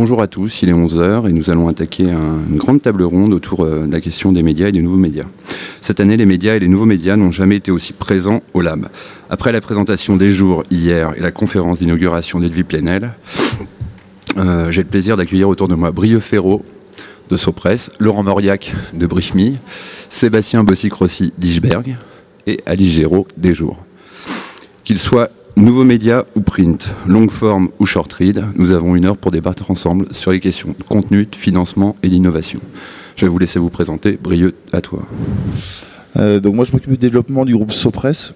Bonjour à tous, il est 11h et nous allons attaquer une grande table ronde autour euh, de la question des médias et des nouveaux médias. Cette année, les médias et les nouveaux médias n'ont jamais été aussi présents au Lab. Après la présentation des jours hier et la conférence d'inauguration d'Edwy Plenel, euh, j'ai le plaisir d'accueillir autour de moi Brieux Ferraud de Sopress, Laurent Mauriac de Brichmi, Sébastien Bossic-Rossi et Ali Géraud des Jours. Qu'ils soient Nouveaux médias ou print, longue forme ou short read, nous avons une heure pour débattre ensemble sur les questions de contenu, de financement et d'innovation. Je vais vous laisser vous présenter. Brieux, à toi. Euh, donc moi je m'occupe du développement du groupe Sopress.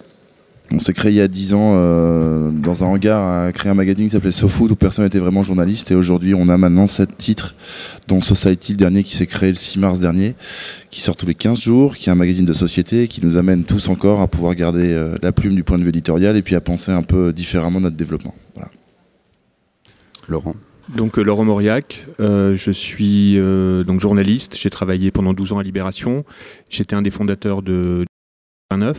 On s'est créé il y a 10 ans euh, dans un hangar à créer un magazine qui s'appelait SoFood où personne n'était vraiment journaliste. Et aujourd'hui on a maintenant 7 titres dont Society le dernier qui s'est créé le 6 mars dernier qui sort tous les 15 jours, qui est un magazine de société qui nous amène tous encore à pouvoir garder euh, la plume du point de vue éditorial et puis à penser un peu différemment notre développement. Laurent. Donc euh, Laurent Mauriac, je suis donc journaliste, j'ai travaillé pendant 12 ans à Libération, j'étais un des fondateurs de 29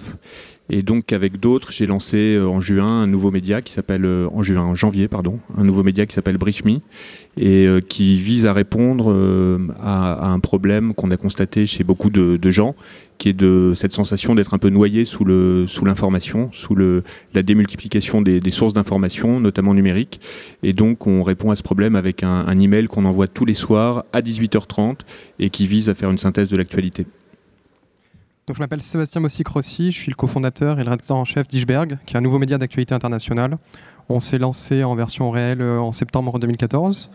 et donc avec d'autres, j'ai lancé euh, en juin un nouveau média qui s'appelle euh, en juin, janvier pardon, un nouveau média qui s'appelle Brichmi et euh, qui vise à répondre à, un problème qu'on a constaté chez beaucoup de, gens, qui est de cette sensation d'être un peu noyé sous l'information, sous le la démultiplication des, sources d'information, notamment numériques. Et donc on répond à ce problème avec un, un email qu'on envoie tous les soirs à 18h30 et qui vise à faire une synthèse de l'actualité. Donc, je m'appelle Sébastien Mossic-Rossi, je suis le cofondateur et le rédacteur en chef d'Ishberg, qui est un nouveau média d'actualité internationale. On s'est lancé en version réelle euh, en septembre 2014.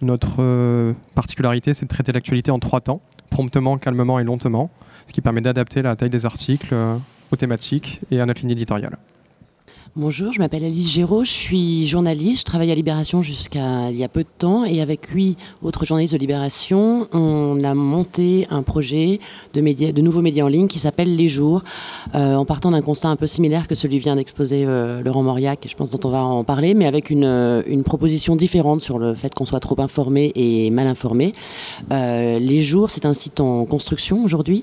Notre euh, particularité, c'est de traiter l'actualité en trois temps, promptement, calmement et lentement, ce qui permet d'adapter la taille des articles euh, aux thématiques et à notre ligne éditoriale. Bonjour, je m'appelle Alice Géraud, je suis journaliste, je travaille à Libération jusqu'à il y a peu de temps et avec huit autres journalistes de Libération, on a monté un projet de, nouveaux médias en ligne qui s'appelle Les Jours, euh, en partant d'un constat un peu similaire que celui vient d'exposer euh, Laurent Mauriac, je pense dont on va en parler, mais avec euh, une proposition différente sur le fait qu'on soit trop informé et mal informé. Les Jours, c'est un site en construction aujourd'hui,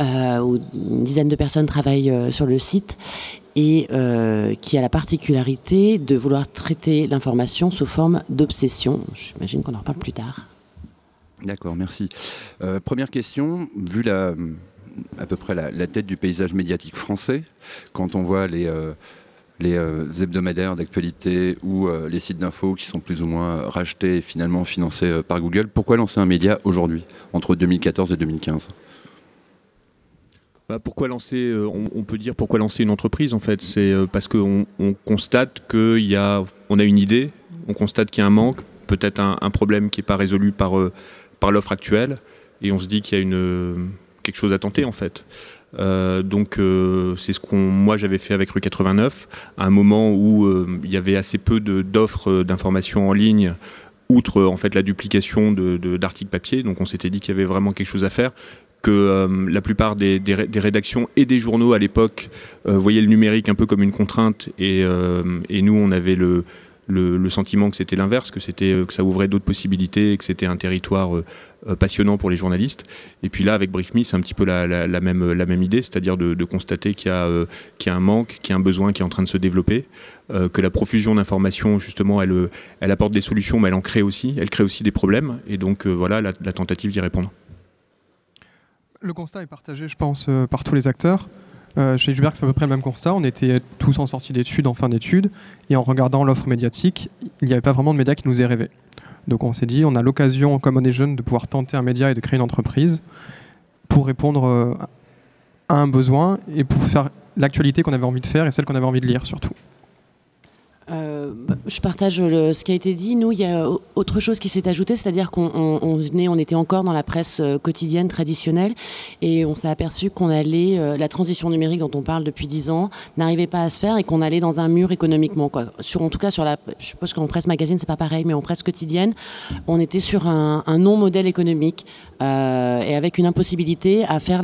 où une dizaine de personnes travaillent sur le site et euh, qui a la particularité de vouloir traiter l'information sous forme d'obsession. J'imagine qu'on en reparle plus tard. D'accord, merci. Euh, première question, vu la, à peu près la, tête du paysage médiatique français, quand on voit les, euh, les hebdomadaires d'actualité ou les sites d'infos qui sont plus ou moins rachetés et finalement financés par Google, pourquoi lancer un média aujourd'hui, entre 2014 et 2015 bah, pourquoi lancer euh, on, peut dire pourquoi lancer une entreprise en fait? C'est euh, parce qu'on on constate qu'il y a, on a une idée, on constate qu'il y a un manque, peut-être un, problème qui n'est pas résolu par, euh, par l'offre actuelle, et on se dit qu'il y a une, quelque chose à tenter en fait. donc c'est ce qu'on moi j'avais fait avec rue 89 à un moment où il y avait assez peu d'offres d'informations en ligne outre en fait la duplication d'articles de, papier donc on s'était dit qu'il y avait vraiment quelque chose à faire que euh, la plupart des, rédactions et des journaux à l'époque euh, voyaient le numérique un peu comme une contrainte et, euh, nous on avait le, sentiment que c'était l'inverse, que c'était que ça ouvrait d'autres possibilités, que c'était un territoire passionnant pour les journalistes. Et puis là, avec BriefMe, c'est un petit peu la, même, la même idée, c'est-à-dire de, constater qu'il y, a un manque, qu'il y a un besoin qui est en train de se développer, que la profusion d'informations, justement, elle, apporte des solutions, mais elle en crée aussi, elle crée aussi des problèmes. Et donc voilà, la, la tentative d'y répondre. Le constat est partagé, je pense, euh, par tous les acteurs. Euh, chez Hubert, c'est à peu près le même constat. On était tous en sortie d'études, en fin d'études, et en regardant l'offre médiatique, il n'y avait pas vraiment de médias qui nous aient rêvé. Donc on s'est dit, on a l'occasion, comme on est jeune, de pouvoir tenter un média et de créer une entreprise pour répondre euh, à un besoin et pour faire l'actualité qu'on avait envie de faire et celle qu'on avait envie de lire surtout. Euh, je partage ce qui a été dit. Nous, il y a autre chose qui s'est ajouté, c'est-à-dire qu'on venait, on était encore dans la presse euh, quotidienne traditionnelle, et on s'est aperçu qu'on allait, euh, la transition numérique dont on parle depuis dix ans, n'arrivait pas à se faire et qu'on allait dans un mur économiquement. Sur, en tout cas, sur la, je suppose qu'en presse magazine, c'est pas pareil, mais en presse quotidienne, on était sur un, un non-modèle économique euh, et avec une impossibilité à faire,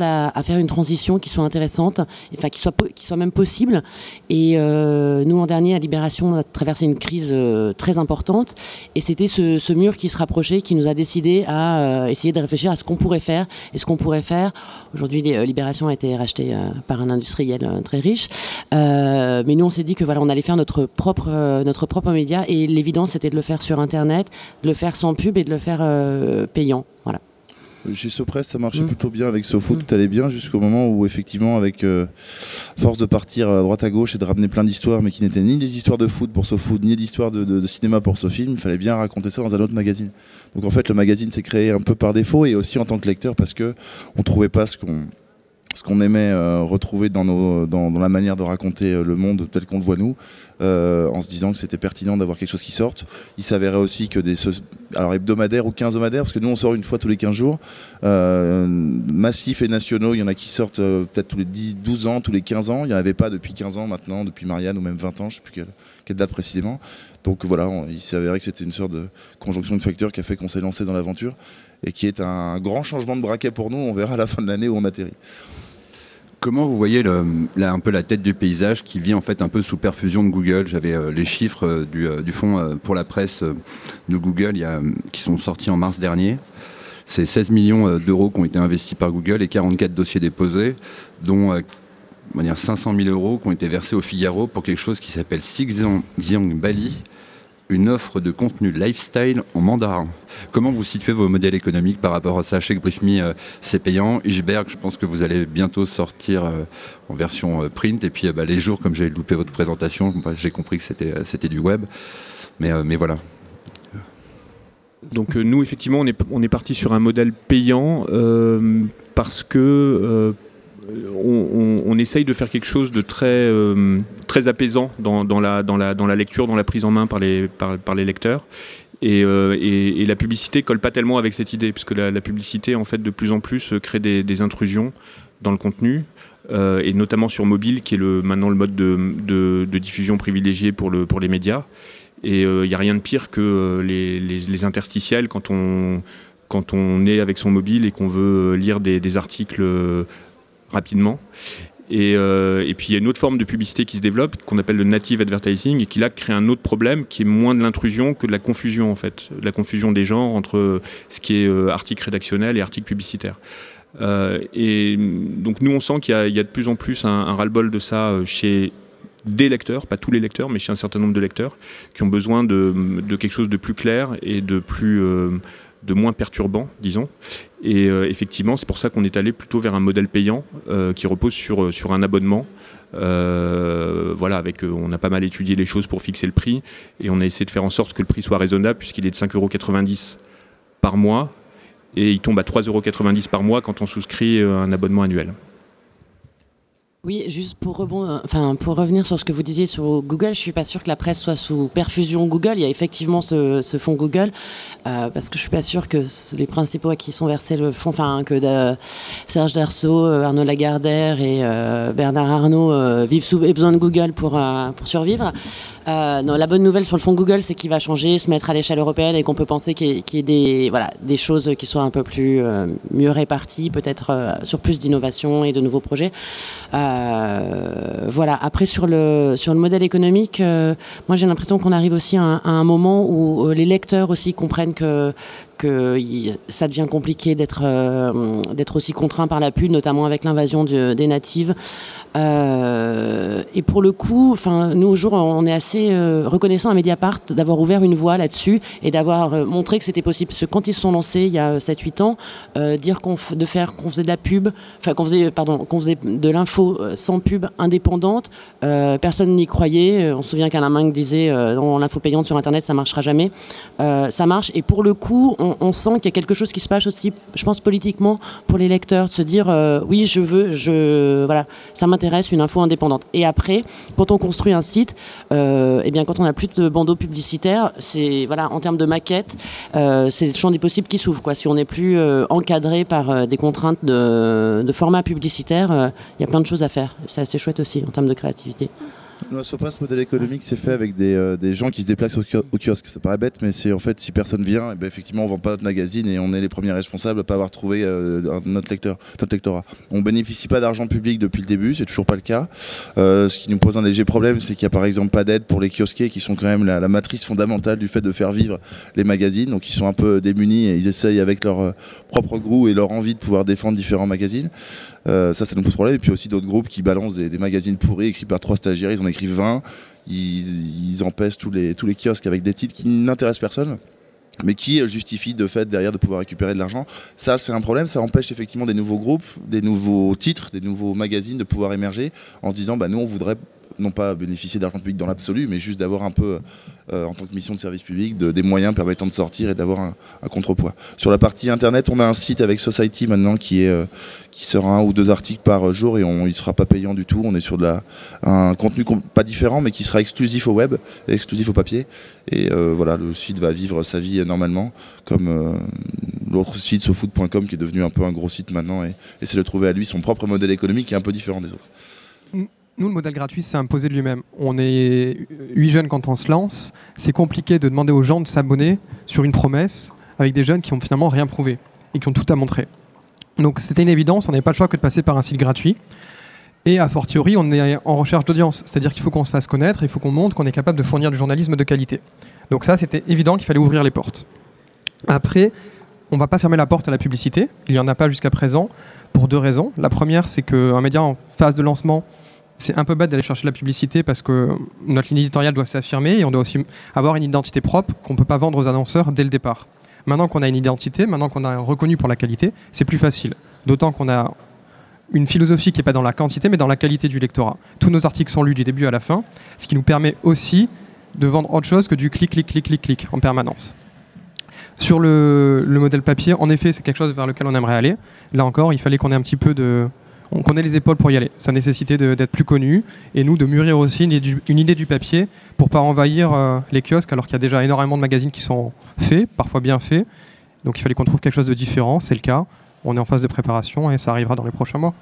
une transition qui soit intéressante, enfin qui soit, même possible. Et euh, nous, en dernier, à Libération, libération a traversé une crise très importante et c'était ce, mur qui se rapprochait qui nous a décidé à essayer de réfléchir à ce qu'on pourrait faire et ce qu'on pourrait faire. Aujourd'hui, Libération a été racheté par un industriel très riche, mais nous on s'est dit que voilà, on allait faire notre propre notre propre média et l'évidence c'était de le faire sur internet, de le faire sans pub et de le faire payant. Voilà. Chez Sopress, ça marchait mm. plutôt bien avec SoFoot, mm. tout allait bien jusqu'au moment où, effectivement, avec euh, force de partir à droite à gauche et de ramener plein d'histoires, mais qui n'étaient ni des histoires de foot pour SoFoot, ni des histoires de, cinéma pour SoFilm, il fallait bien raconter ça dans un autre magazine. Donc en fait, le magazine s'est créé un peu par défaut et aussi en tant que lecteur parce que on trouvait pas ce qu'on ce qu'on aimait euh, retrouver dans, la manière de raconter euh, le monde tel qu'on le voit nous, euh, en se disant que c'était pertinent d'avoir quelque chose qui sorte. Il s'avérait aussi que des alors hebdomadaires ou quinzomadaires, parce que nous on sort une fois tous les 15 jours, massifs et nationaux, il y en a qui sortent peut-être tous les 10, 12 ans, tous les 15 ans, il n'y en avait pas depuis 15 ans maintenant, depuis Marianne ou même 20 ans, je ne sais plus quelle, date précisément. Donc voilà, il s'avérait que c'était une sorte de conjonction de facteurs qui a fait qu'on s'est lancé dans l'aventure et qui est un grand changement de braquet pour nous, on verra à la fin de l'année où on atterrit. Comment vous voyez un peu la tête du paysage qui vit en fait un peu sous perfusion de Google? J'avais euh, les chiffres euh, euh, du, fonds pour la presse de Google qui sont sortis en mars dernier. C'est 16 millions d'euros qui ont été investis par Google et 44 dossiers déposés, dont 500 000 euros qui ont été versés au Figaro pour quelque chose qui s'appelle Xiang Bali, une offre de contenu lifestyle en mandarin. Comment vous situez vos modèles économiques par rapport à ça Je sais que BriefMe, euh, c'est payant. Iceberg, je pense que vous allez bientôt sortir euh, en version euh, print. Et puis bah, les jours, comme j'ai loupé votre présentation, bah, j'ai compris que c'était, du web. Mais, voilà. Donc nous, effectivement, on est parti sur un modèle payant parce que on, essaye de faire quelque chose de très, euh, très apaisant dans, la, dans, la, dans la lecture, dans la prise en main par les, par, les lecteurs. Euh, et, la publicité colle pas tellement avec cette idée, puisque la, publicité, en fait, de plus en plus, crée des, intrusions dans le contenu, euh, et notamment sur mobile, qui est le, maintenant le mode de, diffusion privilégié pour, le, pour les médias. Et il n'y a rien de pire que les, les, interstitiels quand on, quand on est avec son mobile et qu'on veut lire des articles rapidement. Euh, et, puis il y a une autre forme de publicité qui se développe, qu'on appelle le native advertising, et qui là crée un autre problème qui est moins de l'intrusion que de la confusion en fait, la confusion des genres entre ce qui est euh, article rédactionnel et article publicitaire. Euh, et donc nous on sent qu'il y, a de plus en plus un, ras-le-bol de ça chez des lecteurs, pas tous les lecteurs, mais chez un certain nombre de lecteurs, qui ont besoin de, de quelque chose de plus clair et de plus de moins perturbant, disons. Et euh, effectivement, c'est pour ça qu'on est allé plutôt vers un modèle payant euh, qui repose sur, euh, un abonnement. voilà, avec, on a pas mal étudié les choses pour fixer le prix et on a essayé de faire en sorte que le prix soit raisonnable puisqu'il est de 5,90 euros par mois et il tombe à 3,90 euros par mois quand on souscrit un abonnement annuel. Oui, juste pour, enfin, pour revenir sur ce que vous disiez sur Google, je suis pas sûr que la presse soit sous perfusion Google. Il y a effectivement ce, fonds Google, euh, parce que je suis pas sûr que les principaux à qui sont versés le fonds, enfin que de Serge Derceau, euh, Arnaud Lagardère et euh, Bernard Arnault vivent sous et besoin de Google pour, pour survivre. non, la bonne nouvelle sur le fonds Google, c'est qu'il va changer, se mettre à l'échelle européenne et qu'on peut penser qu'il y, ait des, voilà, des choses qui soient un peu plus mieux réparties, peut-être sur plus d'innovation et de nouveaux projets. Voilà. Après sur le sur le modèle économique, euh, moi j'ai l'impression qu'on arrive aussi à un, moment où euh, les lecteurs aussi comprennent que que ça devient compliqué d'être d'être aussi contraint par la pub, notamment avec l'invasion des natives. Euh, et pour le coup, enfin, nous, au jour, on est assez euh, reconnaissant à Mediapart d'avoir ouvert une voie là-dessus et d'avoir euh, montré que c'était possible. Parce que quand ils se sont lancés il y a 7-8 ans, dire qu'on de faire qu'on faisait de la pub, enfin qu'on faisait, pardon, qu'on faisait de l'info sans pub indépendante, personne n'y croyait. On se souvient qu'Alain Minc disait dans l'info payante sur Internet, ça marchera jamais. ça marche. Et pour le coup, on, on sent qu'il y a quelque chose qui se passe aussi, je pense politiquement, pour les lecteurs, de se dire oui, je veux, je voilà, ça m'intéresse une info indépendante. Et après, quand on construit un site, euh, eh bien, quand on n'a plus de bandeaux publicitaires, c'est voilà, en termes de maquette, euh, c'est le champ des possibles qui s'ouvre. Si on n'est plus euh, encadré par euh, des contraintes de, de format publicitaire, il y a plein de choses à faire. C'est assez chouette aussi en termes de créativité. Non, Sopra, ce modèle économique, c'est fait avec des, euh, gens qui se déplacent au, kiosque. Ça paraît bête, mais c'est en fait, si personne vient, eh ben, effectivement, on vend pas notre magazine et on est les premiers responsables de pas avoir trouvé euh, notre, lecteur, notre lectorat. On bénéficie pas d'argent public depuis le début, c'est toujours pas le cas. Euh, ce qui nous pose un léger problème, c'est qu'il y a par exemple pas d'aide pour les kiosquiers qui sont quand même la, matrice fondamentale du fait de faire vivre les magazines. Donc ils sont un peu démunis et ils essayent avec leur propre goût et leur envie de pouvoir défendre différents magazines. Ça, ça nous pose problème. Et puis aussi d'autres groupes qui balancent des, magazines pourris écrits par trois stagiaires. Ils en écrivent 20, ils, empêchent tous les, tous les kiosques avec des titres qui n'intéressent personne mais qui justifient de fait derrière de pouvoir récupérer de l'argent. Ça, c'est un problème. Ça empêche effectivement des nouveaux groupes, des nouveaux titres, des nouveaux magazines de pouvoir émerger en se disant, bah, nous, on voudrait non pas bénéficier d'argent public dans l'absolu, mais juste d'avoir un peu, euh, en tant que mission de service public, des moyens permettant de sortir et d'avoir un, contrepoids. Sur la partie internet, on a un site avec Society maintenant qui est euh, qui sera un ou deux articles par jour et on, il sera pas payant du tout. On est sur de la, un contenu pas différent, mais qui sera exclusif au web, exclusif au papier. Et euh, voilà, le site va vivre sa vie normalement, comme l'autre site, sofood.com, qui est devenu un peu un gros site maintenant, et essaie de trouver à lui son propre modèle économique qui est un peu différent des autres. Nous, le modèle gratuit, c'est imposé de lui-même. On est huit jeunes quand on se lance. C'est compliqué de demander aux gens de s'abonner sur une promesse avec des jeunes qui ont finalement rien prouvé et qui ont tout à montrer. Donc c'était une évidence, on n'avait pas le choix que de passer par un site gratuit. Et a fortiori, on est en recherche d'audience, c'est-à-dire qu'il faut qu'on se fasse connaître, il faut qu'on montre qu'on est capable de fournir du journalisme de qualité. Donc ça, c'était évident qu'il fallait ouvrir les portes. Après, on ne va pas fermer la porte à la publicité, il n'y en a pas jusqu'à présent, pour deux raisons. La première, c'est qu'un média en phase de lancement c'est un peu bête d'aller chercher la publicité parce que notre ligne éditoriale doit s'affirmer et on doit aussi avoir une identité propre qu'on ne peut pas vendre aux annonceurs dès le départ. Maintenant qu'on a une identité, maintenant qu'on a reconnu pour la qualité, c'est plus facile. D'autant qu'on a une philosophie qui n'est pas dans la quantité mais dans la qualité du lectorat. Tous nos articles sont lus du début à la fin, ce qui nous permet aussi de vendre autre chose que du clic, clic, clic, clic, clic en permanence. Sur le, le modèle papier, en effet, c'est quelque chose vers lequel on aimerait aller. Là encore, il fallait qu'on ait un petit peu de, on connaît les épaules pour y aller. Ça nécessitait d'être plus connu et nous de mûrir aussi une, idée du papier pour pas envahir euh, les kiosques alors qu'il y a déjà énormément de magazines qui sont faits, parfois bien faits. Donc il fallait qu'on trouve quelque chose de différent, c'est le cas. On est en phase de préparation et ça arrivera dans les prochains mois.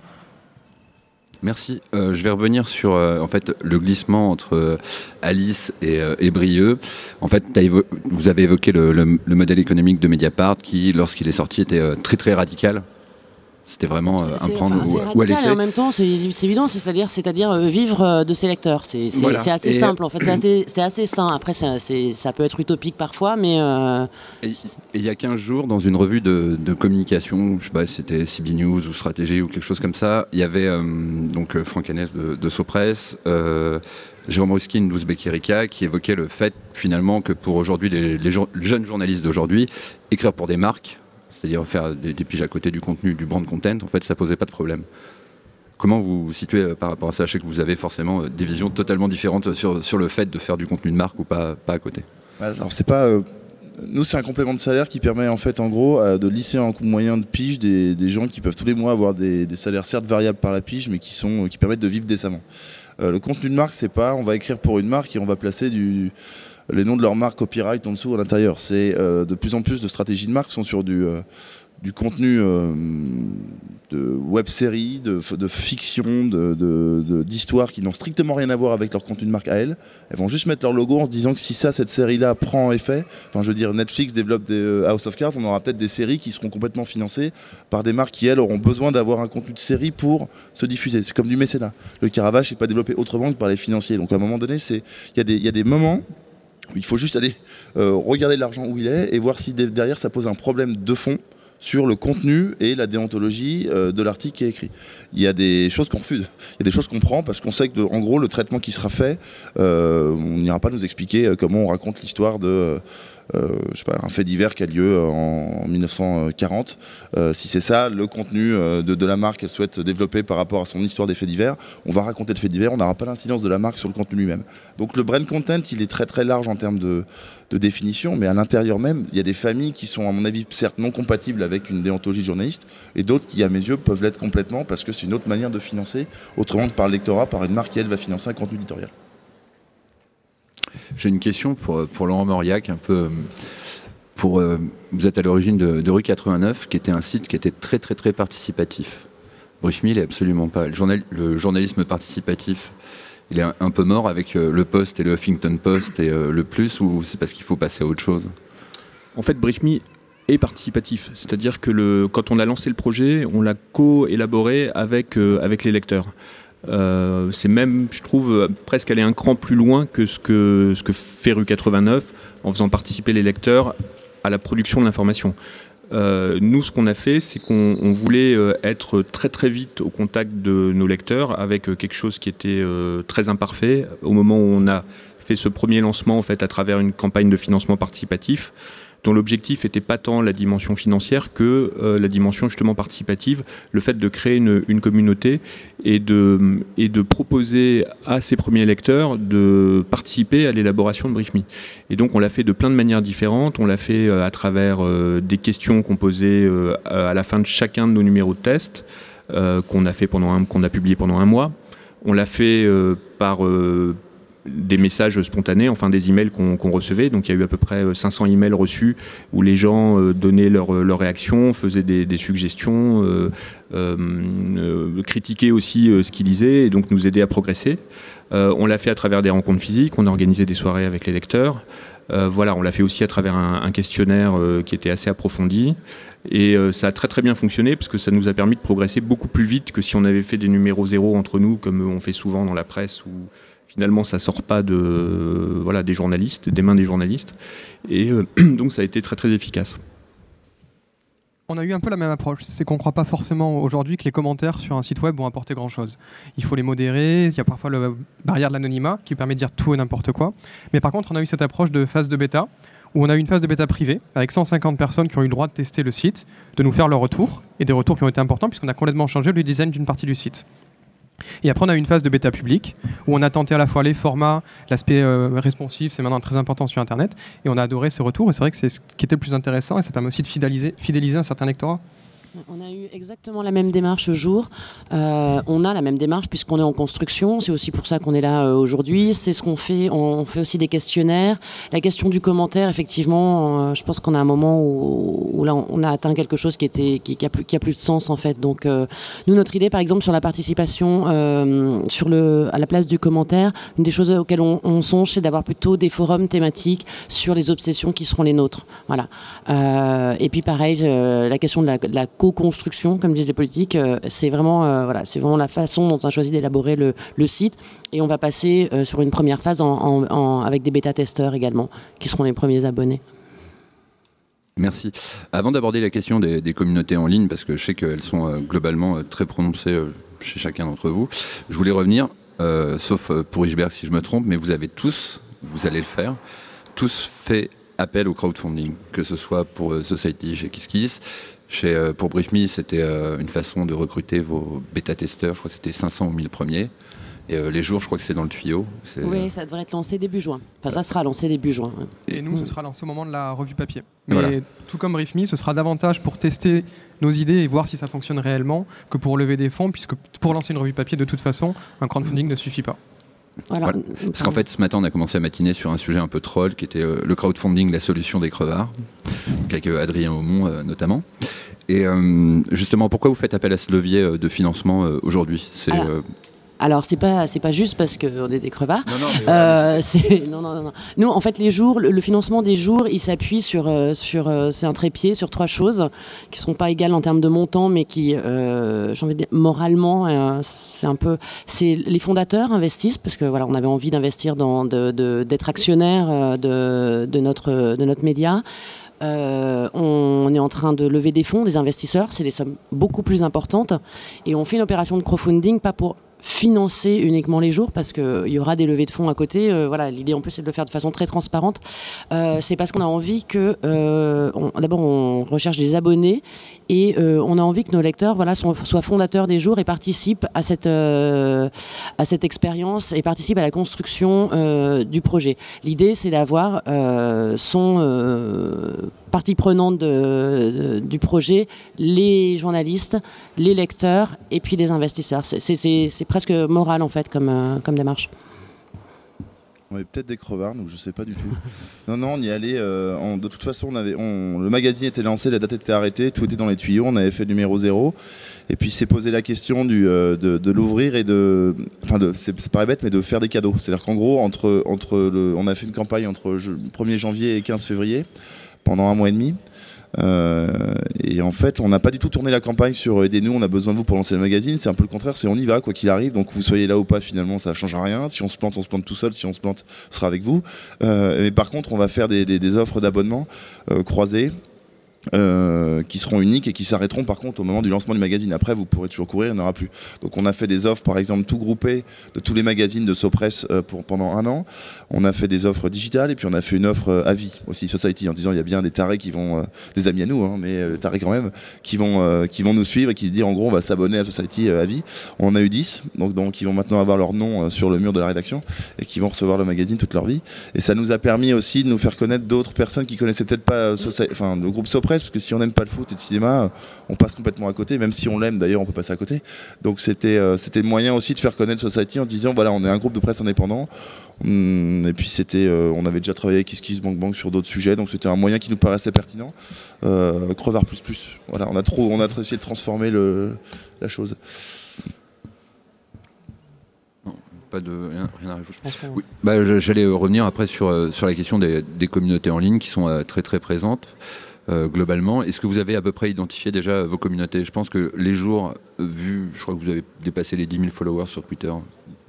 Merci. Euh, je vais revenir sur euh, en fait le glissement entre Alice et, Brieux. En fait, vous avez évoqué le, le, modèle économique de Mediapart qui, lorsqu'il est sorti, était très très radical c'était vraiment euh, un prendre ou, à laisser. Et en même temps, c'est évident, c'est-à-dire, c'est-à-dire euh, vivre euh, de ses lecteurs. C'est assez simple, en fait. C'est assez, assez, sain. Après, ça peut être utopique parfois, mais. Et il y a 15 jours, dans une revue de, communication, je sais pas, c'était CB News ou Stratégie ou quelque chose comme ça, il y avait donc Franck Hanès de, de Sopress. Jérôme Ruskin d'Ouzbek Erika qui évoquait le fait finalement que pour aujourd'hui les, les jeunes journalistes d'aujourd'hui écrire pour des marques c'est-à-dire faire des, piges à côté du contenu, du brand content, en fait, ça posait pas de problème. Comment vous vous situez euh, par rapport à ça? Je sais que vous avez forcément euh, des visions totalement différentes sur, sur le fait de faire du contenu de marque ou pas, pas à côté. Alors c'est pas euh, nous, c'est un complément de salaire qui permet en fait, en gros, de lisser en moyen de pige des, des, gens qui peuvent tous les mois avoir des, des, salaires certes variables par la pige, mais qui sont qui permettent de vivre décemment. le contenu de marque, c'est pas, on va écrire pour une marque et on va placer du les noms de leurs marques copyright en dessous à l'intérieur. C'est euh, de plus en plus de stratégies de marque sont sur du, euh, contenu euh, de web série, de, de fiction, d'histoires de, qui n'ont strictement rien à voir avec leur contenu de marque à elles. Elles vont juste mettre leur logo en se disant que si ça, cette série-là prend effet, enfin je veux dire Netflix développe des House of Cards, on aura peut-être des séries qui seront complètement financées par des marques qui elles auront besoin d'avoir un contenu de série pour se diffuser. C'est comme du mécénat. Le Caravage n'est pas développé autrement que par les financiers. Donc à un moment donné, il y, a des moments il faut juste aller euh, regarder l'argent où il est et voir si derrière ça pose un problème de fond sur le contenu et la déontologie euh, de l'article qui est écrit. Il y a des choses qu'on refuse, il y a des choses qu'on prend parce qu'on sait que, en gros, le traitement qui sera fait, euh, on n'ira pas nous expliquer comment on raconte l'histoire de je sais pas, un fait divers qui a lieu euh, en, 1940. Euh, si c'est ça, le contenu de, la marque qu'elle souhaite développer par rapport à son histoire des faits divers, on va raconter le fait divers, on n'aura pas l'incidence de la marque sur le contenu lui-même. Donc le brand content, il est très très large en termes de, définition, mais à l'intérieur même, il y a des familles qui sont, à mon avis, certes non compatibles avec une déontologie journaliste, et d'autres qui, à mes yeux, peuvent l'être complètement parce que c'est une autre manière de financer, autrement que par le lectorat, par une marque qui, elle, va financer un contenu éditorial. J'ai une question pour, pour Laurent Mauriac, un peu. Pour, euh, vous êtes à l'origine de, Rue 89, qui était un site qui était très très très participatif. Briefmill est absolument pas. Le, journal, le journalisme participatif, il est un peu mort avec le Post et le Huffington Post et le Plus ou c'est parce qu'il faut passer à autre chose? En fait, BriefMe est participatif. C'est-à-dire que le, quand on a lancé le projet, on l'a co-élaboré avec, avec les lecteurs. Euh, c'est même, je trouve, presque aller un cran plus loin que ce que, fait Rue 89 en faisant participer les lecteurs à la production de l'information. Euh, nous, ce qu'on a fait, c'est qu'on voulait euh, être très très vite au contact de nos lecteurs avec quelque chose qui était très imparfait au moment où on a fait ce premier lancement en fait à travers une campagne de financement participatif dont l'objectif n'était pas tant la dimension financière que euh, la dimension justement participative, le fait de créer une, communauté et de, proposer à ses premiers lecteurs de participer à l'élaboration de BriefMe. Et donc on l'a fait de plein de manières différentes, on l'a fait euh, à travers euh, des questions qu'on posait à la fin de chacun de nos numéros de test, qu'on a fait qu'on a publié pendant un mois. On l'a fait par des messages spontanés, enfin des emails qu'on recevait. Donc il y a eu à peu près 500 euh, emails reçus où les gens euh, donnaient leur, euh, leur réaction, faisaient des, suggestions, critiquaient aussi ce qu'ils lisaient et donc nous aidaient à progresser. on l'a fait à travers des rencontres physiques, on a organisé des soirées avec les lecteurs. voilà, on l'a fait aussi à travers un, questionnaire qui était assez approfondi. Et ça a très très bien fonctionné parce que ça nous a permis de progresser beaucoup plus vite que si on avait fait des numéros zéro entre nous, comme on fait souvent dans la presse ou, finalement ça sort pas de voilà des journalistes, des mains des journalistes, et euh, donc ça a été très très efficace. On a eu un peu la même approche, c'est qu'on ne croit pas forcément aujourd'hui que les commentaires sur un site web vont apporter grand-chose. Il faut les modérer, il y a parfois la barrière de l'anonymat qui permet de dire tout et n'importe quoi. Mais par contre, on a eu cette approche de phase de bêta, où on a eu une phase de bêta privée, avec 150 personnes qui ont eu le droit de tester le site, de nous faire leur retour, et des retours qui ont été importants, puisqu'on a complètement changé le design d'une partie du site. Et après, on a une phase de bêta publique où on a tenté à la fois les formats, l'aspect euh, responsif, c'est maintenant très important sur Internet, et on a adoré ces retours. Et c'est vrai que c'est ce qui était le plus intéressant, et ça permet aussi de fidéliser, fidéliser un certain lectorat. On a eu exactement la même démarche jour. Euh, on a la même démarche puisqu'on est en construction. C'est aussi pour ça qu'on est là euh, aujourd'hui. C'est ce qu'on fait. On fait aussi des questionnaires. La question du commentaire, effectivement, euh, je pense qu'on a un moment où, là, on a atteint quelque chose qui était a plus de sens en fait. Donc, nous, notre idée, par exemple, sur la participation, sur le à la place du commentaire, une des choses auxquelles on, songe, c'est d'avoir plutôt des forums thématiques sur les obsessions qui seront les nôtres. Voilà. et puis, pareil, la question de la co-construction, comme disent les politiques. Euh, c'est vraiment, euh, c'est vraiment la façon dont on a choisi d'élaborer le, site. Et on va passer euh, sur une première phase avec des bêta-testeurs également, qui seront les premiers abonnés. Merci. Avant d'aborder la question des, communautés en ligne, parce que je sais qu'elles sont globalement très prononcées chez chacun d'entre vous, je voulais revenir, sauf pour Ishberg si je me trompe, mais vous avez tous, vous allez le faire, tous fait appel au crowdfunding, que ce soit pour Society chez KissKiss, chez, euh, pour BriefMe, c'était euh, une façon de recruter vos bêta-testeurs. Je crois que c'était 500 ou 1000 premiers. Et euh, les jours, je crois que c'est dans le tuyau. Oui, ça devrait être lancé début juin. Enfin, ça sera lancé début juin. Et nous, ce sera lancé au moment de la revue papier. Mais tout comme BriefMe, ce sera davantage pour tester nos idées et voir si ça fonctionne réellement que pour lever des fonds, puisque pour lancer une revue papier, de toute façon, un crowdfunding ne suffit pas. Parce qu'en fait, ce matin, on a commencé à matiner sur un sujet un peu troll, qui était le crowdfunding, la solution des crevards, avec Adrien Aumont notamment. Et euh, justement, pourquoi vous faites appel à ce levier euh, de financement euh, aujourd'hui? C'est alors c'est pas c'est pas juste parce qu'on est des crevards. Non non, non, non, Nous en fait les jours, le, financement des jours, il s'appuie sur sur c'est un trépied sur trois choses qui sont pas égales en termes de montant, mais qui j'ai envie de dire moralement c'est un peu c'est les fondateurs investissent parce que voilà on avait envie d'investir dans d'être de, d'être actionnaire de, de notre de notre média. Euh, on est en train de lever des fonds, des investisseurs, c'est des sommes beaucoup plus importantes. Et on fait une opération de crowdfunding, pas pour financer uniquement les jours parce qu'il y aura des levées de fonds à côté. Euh, voilà, l'idée en plus c'est de le faire de façon très transparente. Euh, c'est parce qu'on a envie que, euh, d'abord, on recherche des abonnés et on a envie que nos lecteurs, voilà, soient, fondateurs des jours et participent à cette à cette expérience et participent à la construction du projet. L'idée c'est d'avoir son partie prenante du projet, les journalistes, les lecteurs et puis les investisseurs. C'est presque moral en fait comme, euh, comme démarche. On avait peut-être des crevards, donc je sais pas du tout. non, non, on y allait. Euh, de toute façon, le magazine était lancé, la date était arrêtée, tout était dans les tuyaux. On avait fait le numéro 0. Et puis s'est posé la question euh, de, l'ouvrir et de. Enfin, c'est paraît bête, mais de faire des cadeaux. C'est-à-dire qu'en gros, entre, on a fait une campagne entre le 1er janvier et 15 février pendant un mois et demi. Euh, et en fait, on n'a pas du tout tourné la campagne sur euh, aidez-nous, on a besoin de vous pour lancer le magazine. C'est un peu le contraire, c'est on y va, quoi qu'il arrive. Donc vous soyez là ou pas, finalement, ça ne change rien. Si on se plante, on se plante tout seul. Si on se plante, ce sera avec vous. Euh, mais par contre, on va faire des, des, offres d'abonnement croisées euh, qui seront uniques et qui s'arrêteront par contre au moment du lancement du magazine. Après, vous pourrez toujours courir, il n'y en aura plus. Donc, on a fait des offres, par exemple, tout groupé de tous les magazines de Sopress euh, pour, pendant un an. On a fait des offres digitales et puis on a fait une offre euh, à vie aussi, Society, en disant il y a bien des tarés qui vont, des amis à nous, hein, mais tarés quand même, qui vont, qui vont nous suivre et qui se disent en gros on va s'abonner à Society à vie. On en a eu 10, donc, donc ils vont maintenant avoir leur nom sur le mur de la rédaction et qui vont recevoir le magazine toute leur vie. Et ça nous a permis aussi de nous faire connaître d'autres personnes qui connaissaient peut-être pas enfin, le groupe Sopress parce que si on n'aime pas le foot et le cinéma, on passe complètement à côté, même si on l'aime d'ailleurs, on peut passer à côté. Donc c'était euh, c'était le moyen aussi de faire connaître Society en disant voilà, on est un groupe de presse indépendant. Hum, et puis c'était, euh, on avait déjà travaillé avec Kiss Bank Bank sur d'autres sujets, donc c'était un moyen qui nous paraissait pertinent. Euh, Crevard plus plus. Voilà, on a trop, on a essayé de transformer le, la chose. pas de rien, à rajouter. Oui. Bah, j'allais revenir après sur, sur la question des, des, communautés en ligne qui sont très très présentes. Euh, globalement. Est-ce que vous avez à peu près identifié déjà vos communautés? Je pense que les jours vus, je crois que vous avez dépassé les 10 000 followers sur Twitter.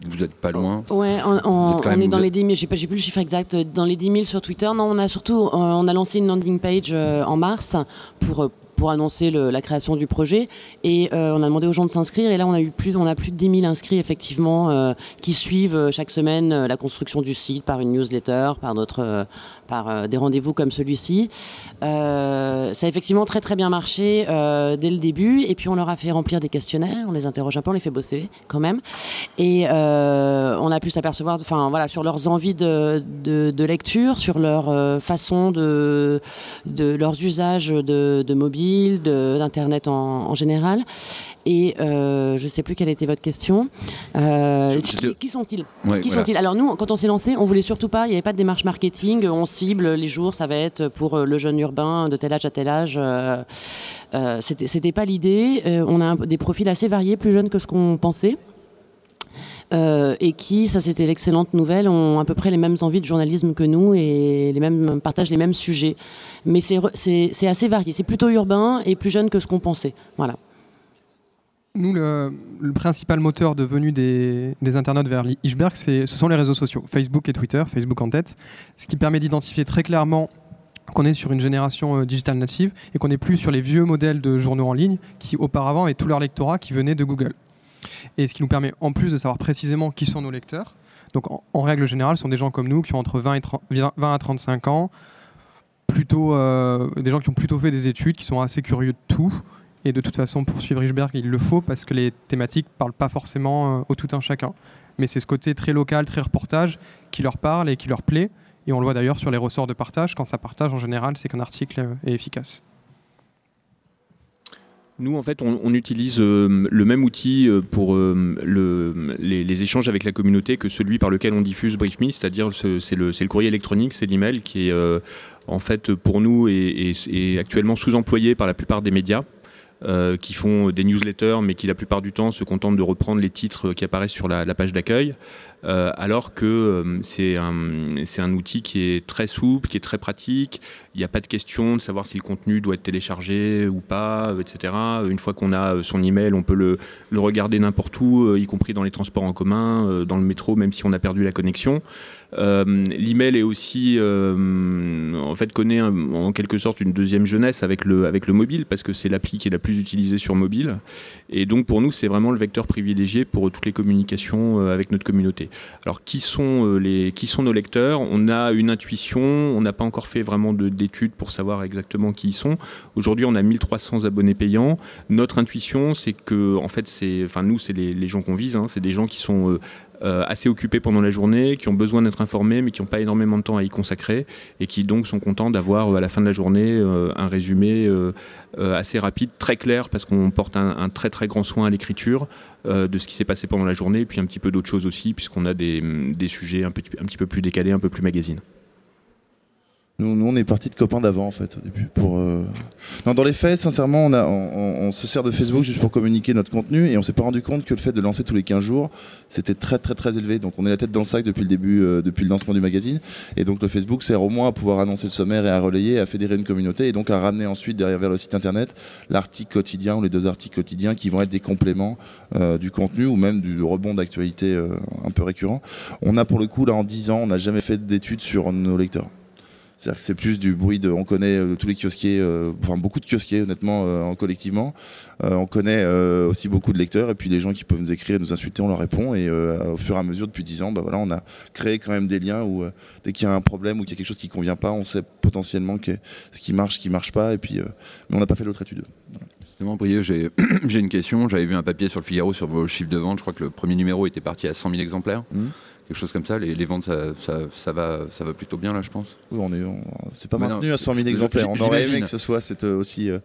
Vous n'êtes pas loin. Ouais, on, est dans les 10 000. Je n'ai plus le chiffre exact. Dans les 10 000 sur Twitter. Non, on a surtout, euh, on a lancé une landing page euh, en mars pour pour annoncer la création du projet. Et euh, on a demandé aux gens de s'inscrire. Et là, on a eu plus, on a plus de 10 000 inscrits effectivement euh, qui suivent euh, chaque semaine la construction du site par une newsletter, par d'autres, par des rendez-vous comme celui-ci. ça a effectivement très très bien marché dès le début. Et puis on leur a fait remplir des questionnaires. On les interroge un peu, on les fait bosser quand même. Et on a pu s'apercevoir, voilà, sur leurs envies de, de, lecture, sur leur façon de, de leurs usages de, de mobile d'Internet en, général. Et euh, je ne sais plus quelle était votre question. Euh, qui, sont-ils Qui sont-ils Alors nous, quand on s'est lancé, on voulait surtout pas, il n'y avait pas de démarche marketing. On cible les jours, ça va être pour euh, le jeune urbain de tel âge à tel âge. Euh, C'était pas l'idée. on a des profils assez variés, plus jeunes que ce qu'on pensait. Euh, et qui, ça c'était l'excellente nouvelle, ont à peu près les mêmes envies de journalisme que nous et les mêmes, partagent les mêmes sujets. Mais c'est assez varié, c'est plutôt urbain et plus jeune que ce qu'on pensait. Voilà. Nous, le, principal moteur de venue des, internautes vers l'Ichberg, ce sont les réseaux sociaux, Facebook et Twitter, Facebook en tête, ce qui permet d'identifier très clairement qu'on est sur une génération euh, digitale native et qu'on n'est plus sur les vieux modèles de journaux en ligne qui auparavant avaient tout leur lectorat qui venait de Google. Et ce qui nous permet en plus de savoir précisément qui sont nos lecteurs. Donc en, règle générale, ce sont des gens comme nous qui ont entre 20, et 20 à 35 ans, plutôt, euh, des gens qui ont plutôt fait des études, qui sont assez curieux de tout. Et de toute façon, pour suivre Richberg, il le faut parce que les thématiques ne parlent pas forcément euh, au tout un chacun. Mais c'est ce côté très local, très reportage qui leur parle et qui leur plaît. Et on le voit d'ailleurs sur les ressorts de partage. Quand ça partage, en général, c'est qu'un article est efficace. Nous, en fait, on, utilise euh, le même outil euh, pour euh, les, échanges avec la communauté que celui par lequel on diffuse BriefMe, c'est-à-dire c'est le, courrier électronique, c'est l'email qui est en fait pour nous et actuellement sous-employé par la plupart des médias. Euh, qui font des newsletters, mais qui la plupart du temps se contentent de reprendre les titres qui apparaissent sur la, page d'accueil, euh, alors que euh, c'est un, un outil qui est très souple, qui est très pratique. Il n'y a pas de question de savoir si le contenu doit être téléchargé ou pas, etc. Une fois qu'on a son email, on peut le, le regarder n'importe où, y compris dans les transports en commun, dans le métro, même si on a perdu la connexion. Euh, l'email est aussi, euh, en fait, connaît en quelque sorte une deuxième jeunesse avec le, avec le mobile, parce que c'est l'appli qui est la plus utilisée sur mobile. Et donc, pour nous, c'est vraiment le vecteur privilégié pour toutes les communications euh, avec notre communauté. Alors, qui sont, les, qui sont nos lecteurs? On a une intuition, on n'a pas encore fait vraiment d'études pour savoir exactement qui ils sont. Aujourd'hui, on a 1300 abonnés payants. Notre intuition, c'est que, en fait, c'est, enfin, nous, c'est les, gens qu'on vise, hein, c'est des gens qui sont assez occupés pendant la journée, qui ont besoin d'être informés, mais qui n'ont pas énormément de temps à y consacrer, et qui donc sont contents d'avoir à la fin de la journée un résumé assez rapide, très clair, parce qu'on porte un, très très grand soin à l'écriture de ce qui s'est passé pendant la journée, et puis un petit peu d'autres choses aussi, puisqu'on a des, sujets un, un petit peu plus décalés, un peu plus magazine. Nous, on est parti de copains d'avant en fait au début. Pour, euh, dans les faits, sincèrement, on, a, on, se sert de Facebook juste pour communiquer notre contenu et on s'est pas rendu compte que le fait de lancer tous les 15 jours, c'était très très très élevé. Donc on est la tête dans le sac depuis le début, euh, depuis le lancement du magazine. Et donc le Facebook sert au moins à pouvoir annoncer le sommaire et à relayer, à fédérer une communauté et donc à ramener ensuite derrière vers le site internet l'article quotidien ou les deux articles quotidiens qui vont être des compléments euh, du contenu ou même du rebond d'actualité un peu récurrent. On a pour le coup là en 10 ans, on n'a jamais fait d'études sur nos lecteurs. C'est-à-dire que c'est plus du bruit de. On connaît euh, tous les kiosquiers, euh, enfin beaucoup de kiosquiers honnêtement, euh, en collectivement. on connaît aussi beaucoup de lecteurs et puis les gens qui peuvent nous écrire, nous insulter, on leur répond. Et au fur et à mesure, depuis 10 ans, bah voilà, on a créé quand même des liens où dès qu'il y a un problème ou qu'il y a quelque chose qui ne convient pas, on sait potentiellement que ce qui marche, ce qui ne marche pas. Et puis, mais on n'a pas fait l'autre étude. Justement, Brieux, j'ai une question. J'avais vu un papier sur le Figaro sur vos chiffres de vente. Je crois que le premier numéro était parti à 100 000 exemplaires. Mmh quelque chose comme ça. Les, ventes, ça, va, ça va plutôt bien là, je pense. Oui, on est, c'est pas maintenu à 100 000 exemplaires. On aurait aimé que ce soit euh, aussi. Euh,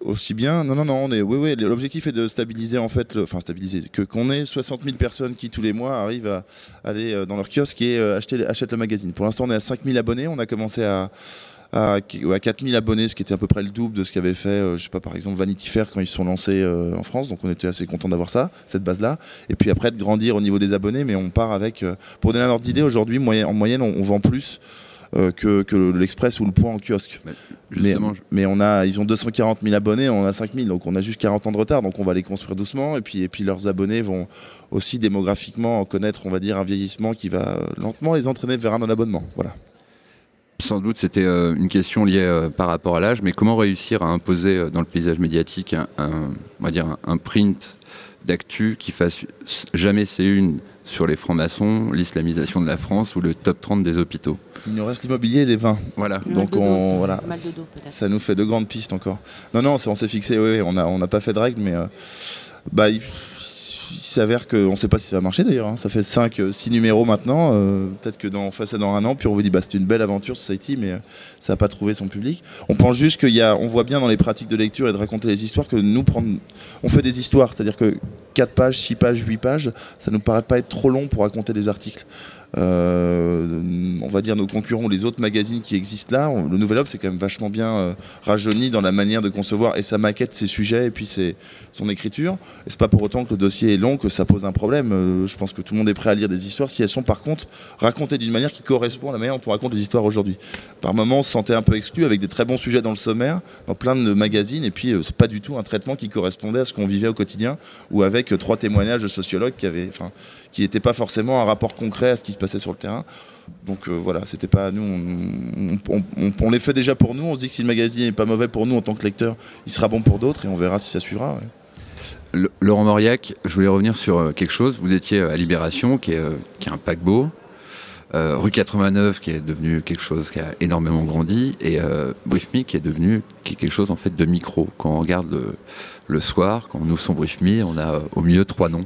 aussi bien. Non, non, non. On est, oui, oui. L'objectif est de stabiliser en fait, enfin stabiliser, que qu'on ait 60 000 personnes qui tous les mois arrivent à aller euh, dans leur kiosque et acheter, achètent le magazine. Pour l'instant, on est à 5 000 abonnés. On a commencé à, à, 4000 abonnés, ce qui était à peu près le double de ce qu'avait fait, euh, je sais pas, par exemple Vanity Fair quand ils se sont lancés euh, en France. Donc on était assez content d'avoir ça, cette base-là. Et puis après de grandir au niveau des abonnés, mais on part avec. Euh, pour donner un ordre d'idée, aujourd'hui, en moyenne, on, vend plus. que, l'Express ou le Point en kiosque. Mais, mais, on a, ils ont 240 000 abonnés, on a 5 000, donc on a juste 40 ans de retard, donc on va les construire doucement, et puis, et puis leurs abonnés vont aussi démographiquement connaître, on va dire, un vieillissement qui va lentement les entraîner vers un abonnement. Voilà sans doute c'était euh, une question liée euh, par rapport à l'âge, mais comment réussir à imposer euh, dans le paysage médiatique un, on va dire un, print d'actu qui fasse jamais C1 sur les francs-maçons, l'islamisation de la France ou le top 30 des hôpitaux? Il nous reste l'immobilier et les vins. Voilà. Donc on, voilà, ça nous fait de grandes pistes encore. Non, non, on s'est fixé, oui, on n'a on pas fait de règles, mais bah, il s'avère qu'on ne sait pas si ça va marcher d'ailleurs. Hein. Ça fait 5, 6 euh, numéros maintenant. Euh, peut-être que dans, face dans un an, puis on vous dit bah, c'était une belle aventure Society, mais euh, ça n'a pas trouvé son public. On pense juste qu'il y a, on voit bien dans les pratiques de lecture et de raconter les histoires que nous prendre, on fait des histoires, c'est-à-dire que 4 pages, 6 pages, 8 pages, ça nous paraît pas être trop long pour raconter des articles. Euh, on va dire nos concurrents ou les autres magazines qui existent là. le Nouvel Obs c'est quand même vachement bien euh, rajeuni dans la manière de concevoir et sa maquette, ses sujets et puis c'est son écriture. Et c'est pas pour autant que le dossier est long que ça pose un problème. Euh, je pense que tout le monde est prêt à lire des histoires si elles sont par contre racontées d'une manière qui correspond à la manière dont on raconte les histoires aujourd'hui. Par moments, on se sentait un peu exclu avec des très bons sujets dans le sommaire, dans plein de magazines, et puis c'est pas du tout un traitement qui correspondait à ce qu'on vivait au quotidien ou avec trois témoignages de sociologues qui avaient, qui n'était pas forcément un rapport concret à ce qui se passait sur le terrain. Donc euh, voilà, c'était pas nous, on, les fait déjà pour nous. On se dit que si le magazine n'est pas mauvais pour nous en tant que lecteur, il sera bon pour d'autres et on verra si ça suivra. Laurent Mauriac, je voulais revenir sur euh, quelque chose. Vous étiez à Libération, qui est, euh, un paquebot. rue 89 qui est devenu quelque chose qui a énormément grandi et euh, BriefMe qui est devenu quelque chose en fait de micro. Quand on regarde le, soir, quand on ouvre son BriefMe, on a au mieux trois noms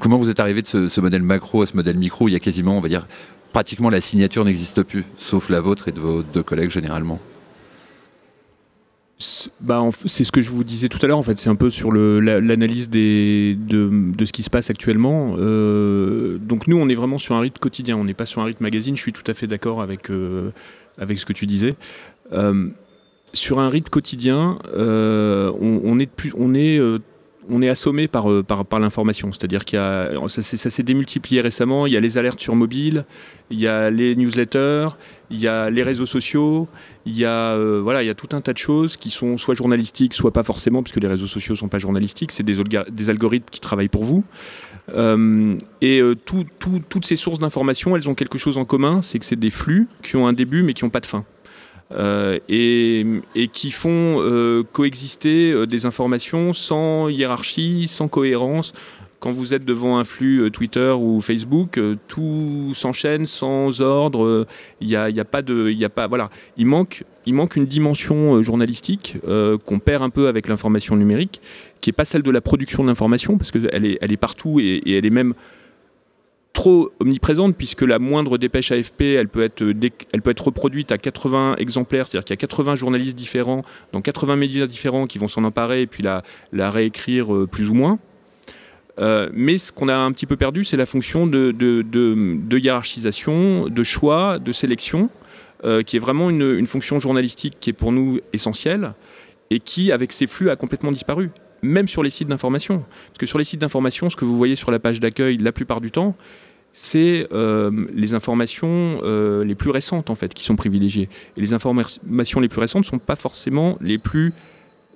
Comment vous êtes arrivé de ce, modèle macro à ce modèle micro il y a quasiment, on va dire, pratiquement la signature n'existe plus, sauf la vôtre et de vos deux collègues généralement bah, c'est ce que je vous disais tout à l'heure, en fait, c'est un peu sur l'analyse de, ce qui se passe actuellement. Euh, donc nous, on est vraiment sur un rythme quotidien, on n'est pas sur un rythme magazine, je suis tout à fait d'accord avec, euh, avec ce que tu disais. Euh, sur un rythme quotidien, on, est, on est on est assommé par, euh, par, l'information. C'est-à-dire qu'il y a, ça, s'est démultiplié récemment. Il y a les alertes sur mobile, il y a les newsletters, il y a les réseaux sociaux, il y a, euh, voilà, il y a tout un tas de choses qui sont soit journalistiques, soit pas forcément, puisque les réseaux sociaux ne sont pas journalistiques. C'est des, des, algorithmes qui travaillent pour vous. Euh, et toutes ces sources d'information, elles ont quelque chose en commun, c'est que c'est des flux qui ont un début mais qui n'ont pas de fin. Euh, et, qui font euh, coexister euh, des informations sans hiérarchie, sans cohérence. quand vous êtes devant un flux Twitter ou Facebook, tout s'enchaîne sans ordre. Il y a, pas de, il a pas, voilà, il manque, il manque une dimension journalistique qu'on perd un peu avec l'information numérique, qui n'est pas celle de la production de l'information, parce qu'elle est, partout et elle est même trop omniprésente puisque la moindre dépêche AFP, elle peut être, elle peut être reproduite à 80 exemplaires, c'est-à-dire qu'il y a 80 journalistes différents dans 80 médias différents qui vont s'en emparer et puis la, réécrire euh, plus ou moins. Euh, mais ce qu'on a un petit peu perdu, c'est la fonction de, hiérarchisation, de choix, de sélection, euh, qui est vraiment une, une, fonction journalistique qui est pour nous essentielle et qui, avec ces flux, a complètement disparu même sur les sites d'information. Parce que sur les sites d'information, ce que vous voyez sur la page d'accueil la plupart du temps, c'est euh, les informations euh, les plus récentes en fait qui sont privilégiées. Et les informations les plus récentes ne sont pas forcément les plus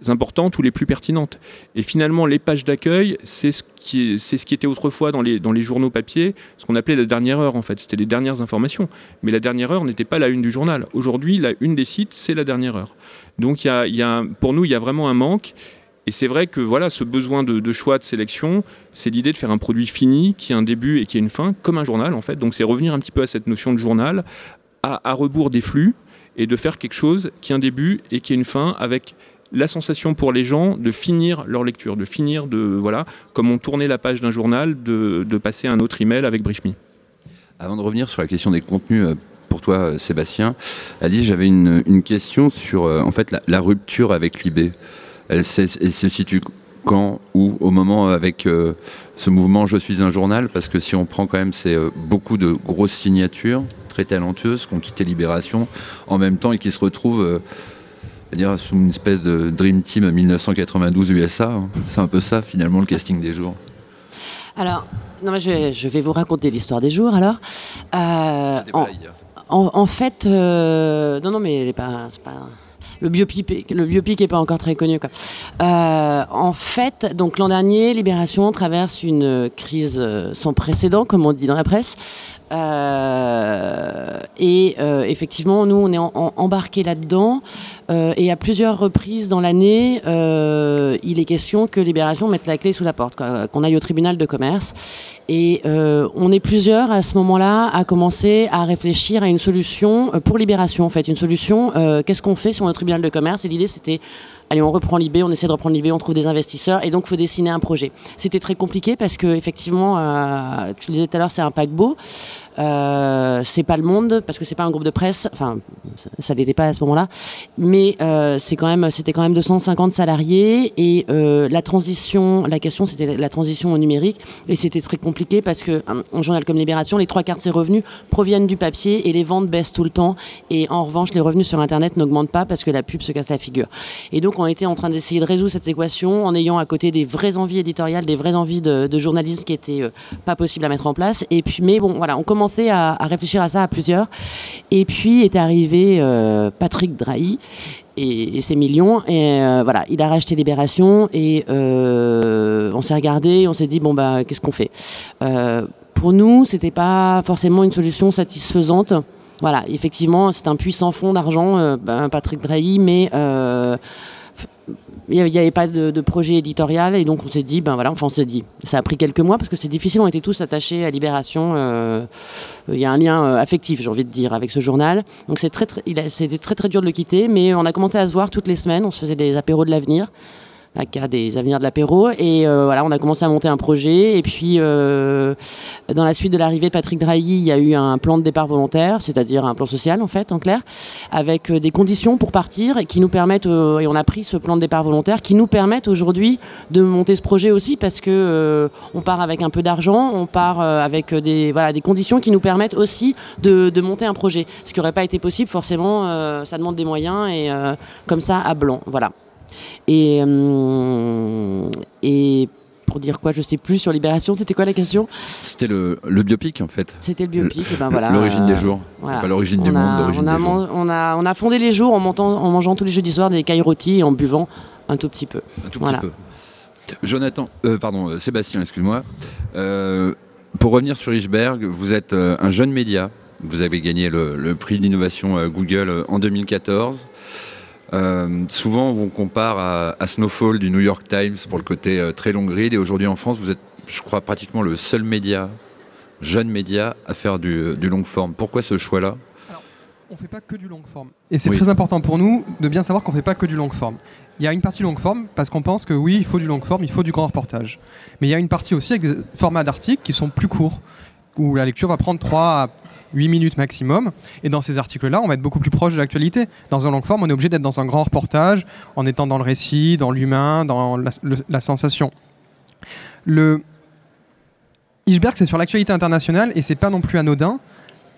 importantes ou les plus pertinentes. Et finalement, les pages d'accueil, c'est ce qui, était autrefois dans les, journaux papier, ce qu'on appelait la dernière heure en fait. C'était les dernières informations. Mais la dernière heure n'était pas la une du journal. Aujourd'hui, la une des sites, c'est la dernière heure. Donc pour nous, il y a vraiment un manque. Et c'est vrai que voilà, ce besoin de, choix, de sélection, c'est l'idée de faire un produit fini qui a un début et qui a une fin, comme un journal en fait. Donc c'est revenir un petit peu à cette notion de journal, à, rebours des flux, et de faire quelque chose qui a un début et qui a une fin avec la sensation pour les gens de finir leur lecture, de finir de, voilà, comme on tournait la page d'un journal, de, passer un autre email avec BriefMe. Avant de revenir sur la question des contenus, euh, pour toi, euh, Sébastien, Alice, j'avais une, question sur euh, en fait la rupture avec l'IB elle, se situe quand ou au moment avec euh, ce mouvement Je suis un journal? Parce que si on prend quand même, c'est euh, beaucoup de grosses signatures très talentueuses qui ont quitté Libération en même temps et qui se retrouvent euh, dire, sous une espèce de Dream Team 1992 USA. Hein. C'est un peu ça finalement le casting des jours. Alors, non, mais je, vais, vous raconter l'histoire des jours alors. en, fait, non, non, mais c'est pas le biopic, le est pas encore très connu. Euh, en fait, donc l'an dernier, Libération traverse une crise sans précédent, comme on dit dans la presse. Euh, et euh, effectivement, nous, on est embarqués là-dedans. Euh, et à plusieurs reprises dans l'année, il est question que Libération mette la clé sous la porte, qu'on aille au tribunal de commerce. Et on est plusieurs à ce moment-là à commencer à réfléchir à une solution pour Libération. En fait, une solution. Qu'est-ce qu'on fait sur le tribunal de commerce? Et l'idée, c'était allez, on reprend l'IB, on essaie de reprendre l'IB, on trouve des investisseurs, et donc faut dessiner un projet. C'était très compliqué parce que, effectivement, euh, tu le disais tout à l'heure, c'est un paquebot. Euh, c'est pas le monde parce que c'est pas un groupe de presse. Enfin, ça l'était pas à ce moment-là, mais euh, c'est quand même, c'était quand même 250 salariés et euh, la transition, la question c'était la transition au numérique et c'était très compliqué parce que un, journal comme Libération, les trois quarts de ses revenus proviennent du papier et les ventes baissent tout le temps et en revanche les revenus sur Internet n'augmentent pas parce que la pub se casse la figure. Et donc on était en train d'essayer de résoudre cette équation en ayant à côté des vraies envies éditoriales, des vraies envies de, de journalisme qui étaient pas possibles à mettre en place. Et puis mais bon voilà, on commence à, réfléchir à ça à plusieurs. Et puis est arrivé euh, Patrick Drahi et, ses millions. Et euh, voilà, il a racheté Libération et euh, on s'est regardé, on s'est dit bon bah qu'est-ce qu'on fait? Pour nous, c'était pas forcément une solution satisfaisante. Voilà, effectivement, c'est un puissant fonds d'argent, ben, Patrick Drahi, mais il n'y avait pas de, projet éditorial et donc on s'est dit, ben voilà, enfin on s'est dit, ça a pris quelques mois parce que c'est difficile, on était tous attachés à Libération. Euh, il y a un lien euh, affectif, j'ai envie de dire, avec ce journal. Donc très, très, c'était très très dur de le quitter, mais on a commencé à se voir toutes les semaines, on se faisait des apéros de l'avenir cas des avenirs de l'apéro. Et euh, voilà, on a commencé à monter un projet. Et puis, euh, dans la suite de l'arrivée de Patrick Drahi, il y a eu un plan de départ volontaire, c'est-à-dire un plan social, en fait, en clair, avec euh, des conditions pour partir et qui nous permettent, et on a pris ce plan de départ volontaire, qui nous permettent aujourd'hui de monter ce projet aussi parce que on part avec un peu d'argent, on part avec des, voilà, des conditions qui nous permettent aussi de, de monter un projet. Ce qui n'aurait pas été possible, forcément, ça demande des moyens et comme ça, à blanc. Voilà. Et, euh, et pour dire quoi, je sais plus sur Libération, c'était quoi la question? C'était le, le, biopic en fait. C'était le biopic, et ben voilà. L'origine des jours, pas l'origine du monde, l'origine des jours. On a, on a fondé les jours en, montant, en mangeant tous les jeudis soirs des cailles rôties et en buvant un tout petit peu. Un tout petit peu. Jonathan, euh, pardon, euh, Sébastien, excuse-moi. pour revenir sur Richberg, vous êtes un jeune média. Vous avez gagné le, le prix d'innovation Google en 2014. Euh, souvent, on compare à, Snowfall du New York Times pour le côté euh, très long grid. Et aujourd'hui, en France, vous êtes je crois, pratiquement le seul média, jeune média, à faire du, du long forme. Pourquoi ce choix-là? On ne fait pas que du long forme. Et c'est très important pour nous de bien savoir qu'on ne fait pas que du long forme. Il y a une partie long forme parce qu'on pense que oui, il faut du long forme, il faut du grand reportage. Mais il y a une partie aussi avec des formats d'articles qui sont plus courts, où la lecture va prendre 3 à 8 minutes maximum. Et dans ces articles-là, on va être beaucoup plus proche de l'actualité. Dans un long forme, on est obligé d'être dans un grand reportage, en étant dans le récit, dans l'humain, dans la, sensation. Le Iceberg, c'est sur l'actualité internationale et c'est pas non plus anodin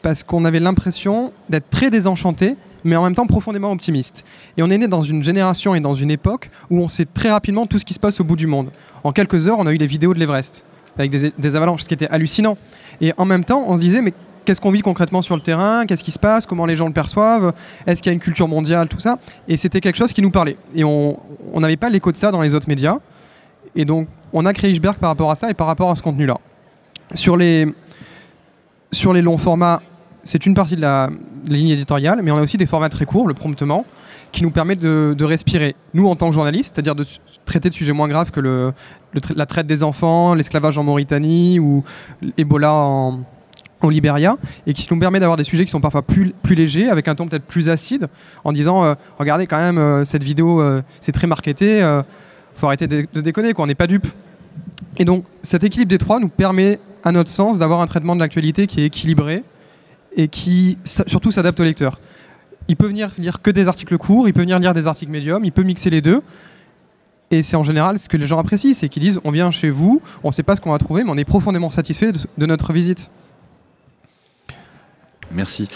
parce qu'on avait l'impression d'être très désenchanté, mais en même temps profondément optimiste. Et on est né dans une génération et dans une époque où on sait très rapidement tout ce qui se passe au bout du monde. En quelques heures, on a eu les vidéos de l'Everest, avec des, avalanches, ce qui était hallucinant. Et en même temps, on se disait, mais qu'est-ce qu'on vit concrètement sur le terrain Qu'est-ce qui se passe Comment les gens le perçoivent Est-ce qu'il y a une culture mondiale Tout ça. Et c'était quelque chose qui nous parlait. Et on n'avait pas l'écho de ça dans les autres médias. Et donc, on a créé Iceberg par rapport à ça et par rapport à ce contenu-là. Sur les, sur les longs formats, c'est une partie de la, ligne éditoriale, mais on a aussi des formats très courts, le promptement, qui nous permet de, respirer. Nous, en tant que journalistes, c'est-à-dire de traiter de sujets moins graves que la traite des enfants, l'esclavage en Mauritanie ou l'Ebola en, au Libéria, et qui nous permet d'avoir des sujets qui sont parfois plus, légers, avec un ton peut-être plus acide, en disant euh, regardez quand même, euh, cette vidéo, euh, c'est très marketé, faut arrêter de, de déconner, quoi, on n'est pas dupe. Et donc, cet équilibre des trois nous permet, à notre sens, d'avoir un traitement de l'actualité qui est équilibré, et qui surtout s'adapte au lecteur. Il peut venir lire que des articles courts, il peut venir lire des articles médiums, il peut mixer les deux. Et c'est en général ce que les gens apprécient, c'est qu'ils disent on vient chez vous, on ne sait pas ce qu'on va trouver, mais on est profondément satisfait de, notre visite. Merci.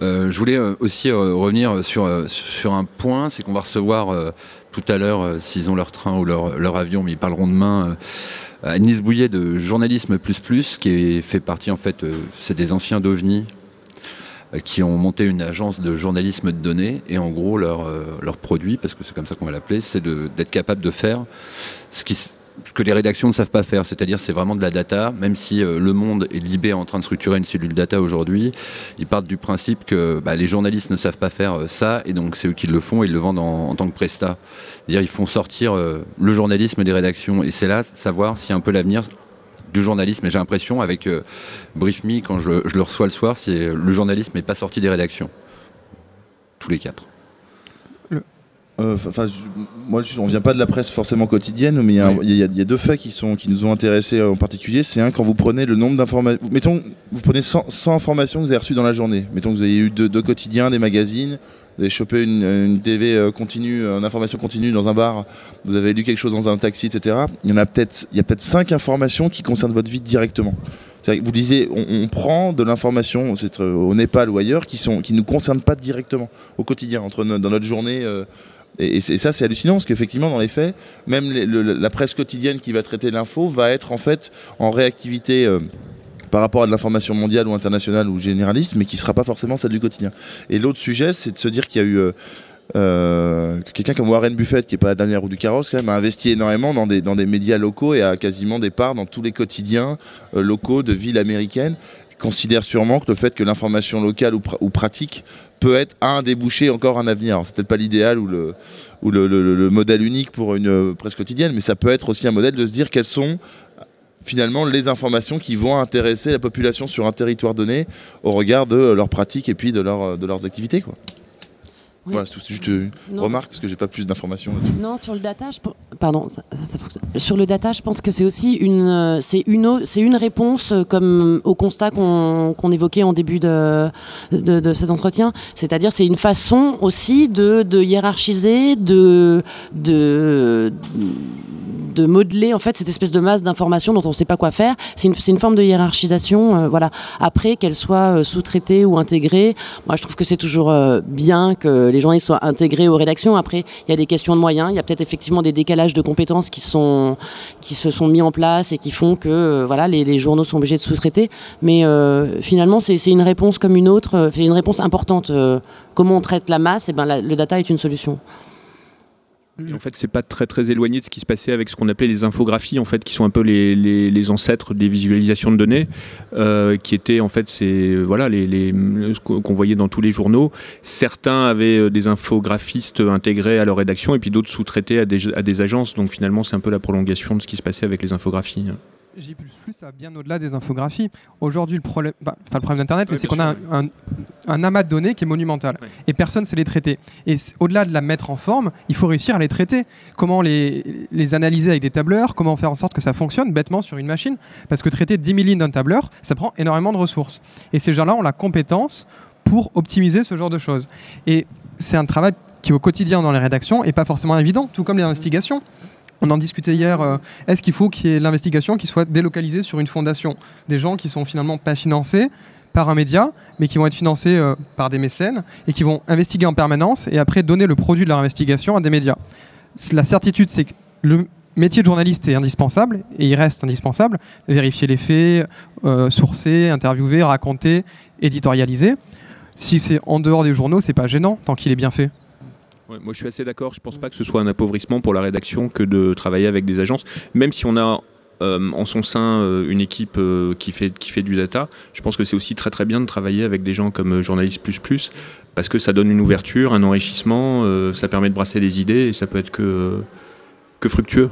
Euh, je voulais euh, aussi euh, revenir sur, sur un point, c'est qu'on va recevoir tout à l'heure, s'ils ont leur train ou leur, leur, avion, mais ils parleront demain, Agnès Bouillet de Journalisme Plus Plus, qui est, fait partie en fait, c'est des anciens d'OVNI, qui ont monté une agence de journalisme de données et en gros leur, leur produit, parce que c'est comme ça qu'on va l'appeler, c'est d'être capable de faire ce, qui, que les rédactions ne savent pas faire, c'est-à-dire c'est vraiment de la data, même si euh, le monde est Libé en train de structurer une cellule data aujourd'hui, ils partent du principe que bah, les journalistes ne savent pas faire ça et donc c'est eux qui le font et ils le vendent en, tant que prestat. C'est-à-dire ils font sortir le journalisme des rédactions et c'est là savoir si un peu l'avenir du journalisme. Et j'ai l'impression, avec euh, BriefMe, quand je, le reçois le soir, c'est le journalisme n'est pas sorti des rédactions. Tous les quatre. Euh, enfin, moi, on vient pas de la presse forcément quotidienne, mais il y, a deux faits qui, sont, qui nous ont intéressés en particulier. C'est un, quand vous prenez le nombre d'informations. Mettons, vous prenez 100, informations que vous avez reçues dans la journée. Mettons que vous avez eu deux, quotidiens, des magazines, vous avez chopé une, TV euh, continue, une information continue dans un bar, vous avez lu quelque chose dans un taxi, etc. Il y en a peut-être, il y a peut-être cinq informations qui concernent votre vie directement. Vous disiez, on, prend de l'information euh, au Népal ou ailleurs qui ne qui nous concernent pas directement au quotidien, entre dans notre journée. Et, ça, c'est hallucinant parce qu'effectivement, dans les faits, même la presse quotidienne qui va traiter l'info va être en fait en réactivité. Euh, par rapport à de l'information mondiale ou internationale ou généraliste, mais qui ne sera pas forcément celle du quotidien. Et l'autre sujet, c'est de se dire qu'il y a eu euh, euh, quelqu'un comme Warren Buffett, qui n'est pas la dernière roue du carrosse, quand même, a investi énormément dans des, dans des médias locaux et a quasiment des parts dans tous les quotidiens locaux de villes américaines considère sûrement que le fait que l'information locale ou, pratique peut être un débouché encore un avenir. C'est peut-être pas l'idéal ou, le, modèle unique pour une euh, presse quotidienne, mais ça peut être aussi un modèle de se dire quelles sont finalement les informations qui vont intéresser la population sur un territoire donné au regard de leurs pratiques et puis de, de leurs activités. Voilà, c'est juste une remarque parce que j'ai pas plus d'informations là-dessus. Non, sur le data, je... pardon, ça, sur le data, je pense que c'est aussi une, euh, c'est une, c'est une réponse euh, comme au constat qu'on, évoquait en début de, de, de cet entretien. C'est-à-dire, c'est une façon aussi de, de hiérarchiser, de, de de modeler en fait cette espèce de masse d'informations dont on ne sait pas quoi faire. C'est une, une, forme de hiérarchisation. Euh, voilà. Après, qu'elle soit euh, sous-traitée ou intégrée, moi je trouve que c'est toujours euh, bien que les journalistes soient intégrés aux rédactions. Après, il y a des questions de moyens. Il y a peut-être effectivement des décalages de compétences qui sont qui se sont mis en place et qui font que voilà les, journaux sont obligés de sous-traiter. Mais finalement, c'est une réponse comme une autre. C'est une réponse importante. comment on traite la masse Et eh ben le data est une solution en fait, c'est pas très très éloigné de ce qui se passait avec ce qu'on appelait les infographies, en fait, qui sont un peu les, ancêtres des visualisations de données, euh, qui étaient en fait c'est voilà les, les qu'on voyait dans tous les journaux. Certains avaient euh, des infographistes intégrés à leur rédaction, et puis d'autres sous-traités à des agences. Donc finalement, c'est un peu la prolongation de ce qui se passait avec les infographies. J++, ça va bien au-delà des infographies. Aujourd'hui, le problème, enfin, le problème d'Internet, c'est qu'on a un, un, amas de données qui est monumental. Et personne ne sait les traiter. Et au-delà de la mettre en forme, il faut réussir à les traiter. Comment les, les analyser avec des tableurs? Comment faire en sorte que ça fonctionne bêtement sur une machine? Parce que traiter 10 000 lignes d'un tableur, ça prend énormément de ressources. Et ces gens-là ont la compétence pour optimiser ce genre de choses. Et c'est un travail qui au quotidien dans les rédactions et pas forcément évident, tout comme les investigations. On en discutait hier. Euh, est-ce qu'il faut qu'il y ait l'investigation qui soit délocalisée sur une fondation? Des gens qui sont finalement pas financés par un média, mais qui vont être financés euh, par des mécènes et qui vont investiguer en permanence et après donner le produit de leur investigation à des médias. La certitude, c'est que le métier de journaliste est indispensable et il reste indispensable. Vérifier les faits, euh, sourcer, interviewer, raconter, éditorialiser. Si c'est en dehors des journaux, c'est pas gênant tant qu'il est bien fait moi, je suis assez d'accord. Je ne pense pas que ce soit un appauvrissement pour la rédaction que de travailler avec des agences, même si on a euh, en son sein euh, une équipe euh, qui, fait, qui fait du data. Je pense que c'est aussi très très bien de travailler avec des gens comme Journaliste Plus Plus, parce que ça donne une ouverture, un enrichissement, ça permet de brasser des idées et ça peut être que, que fructueux.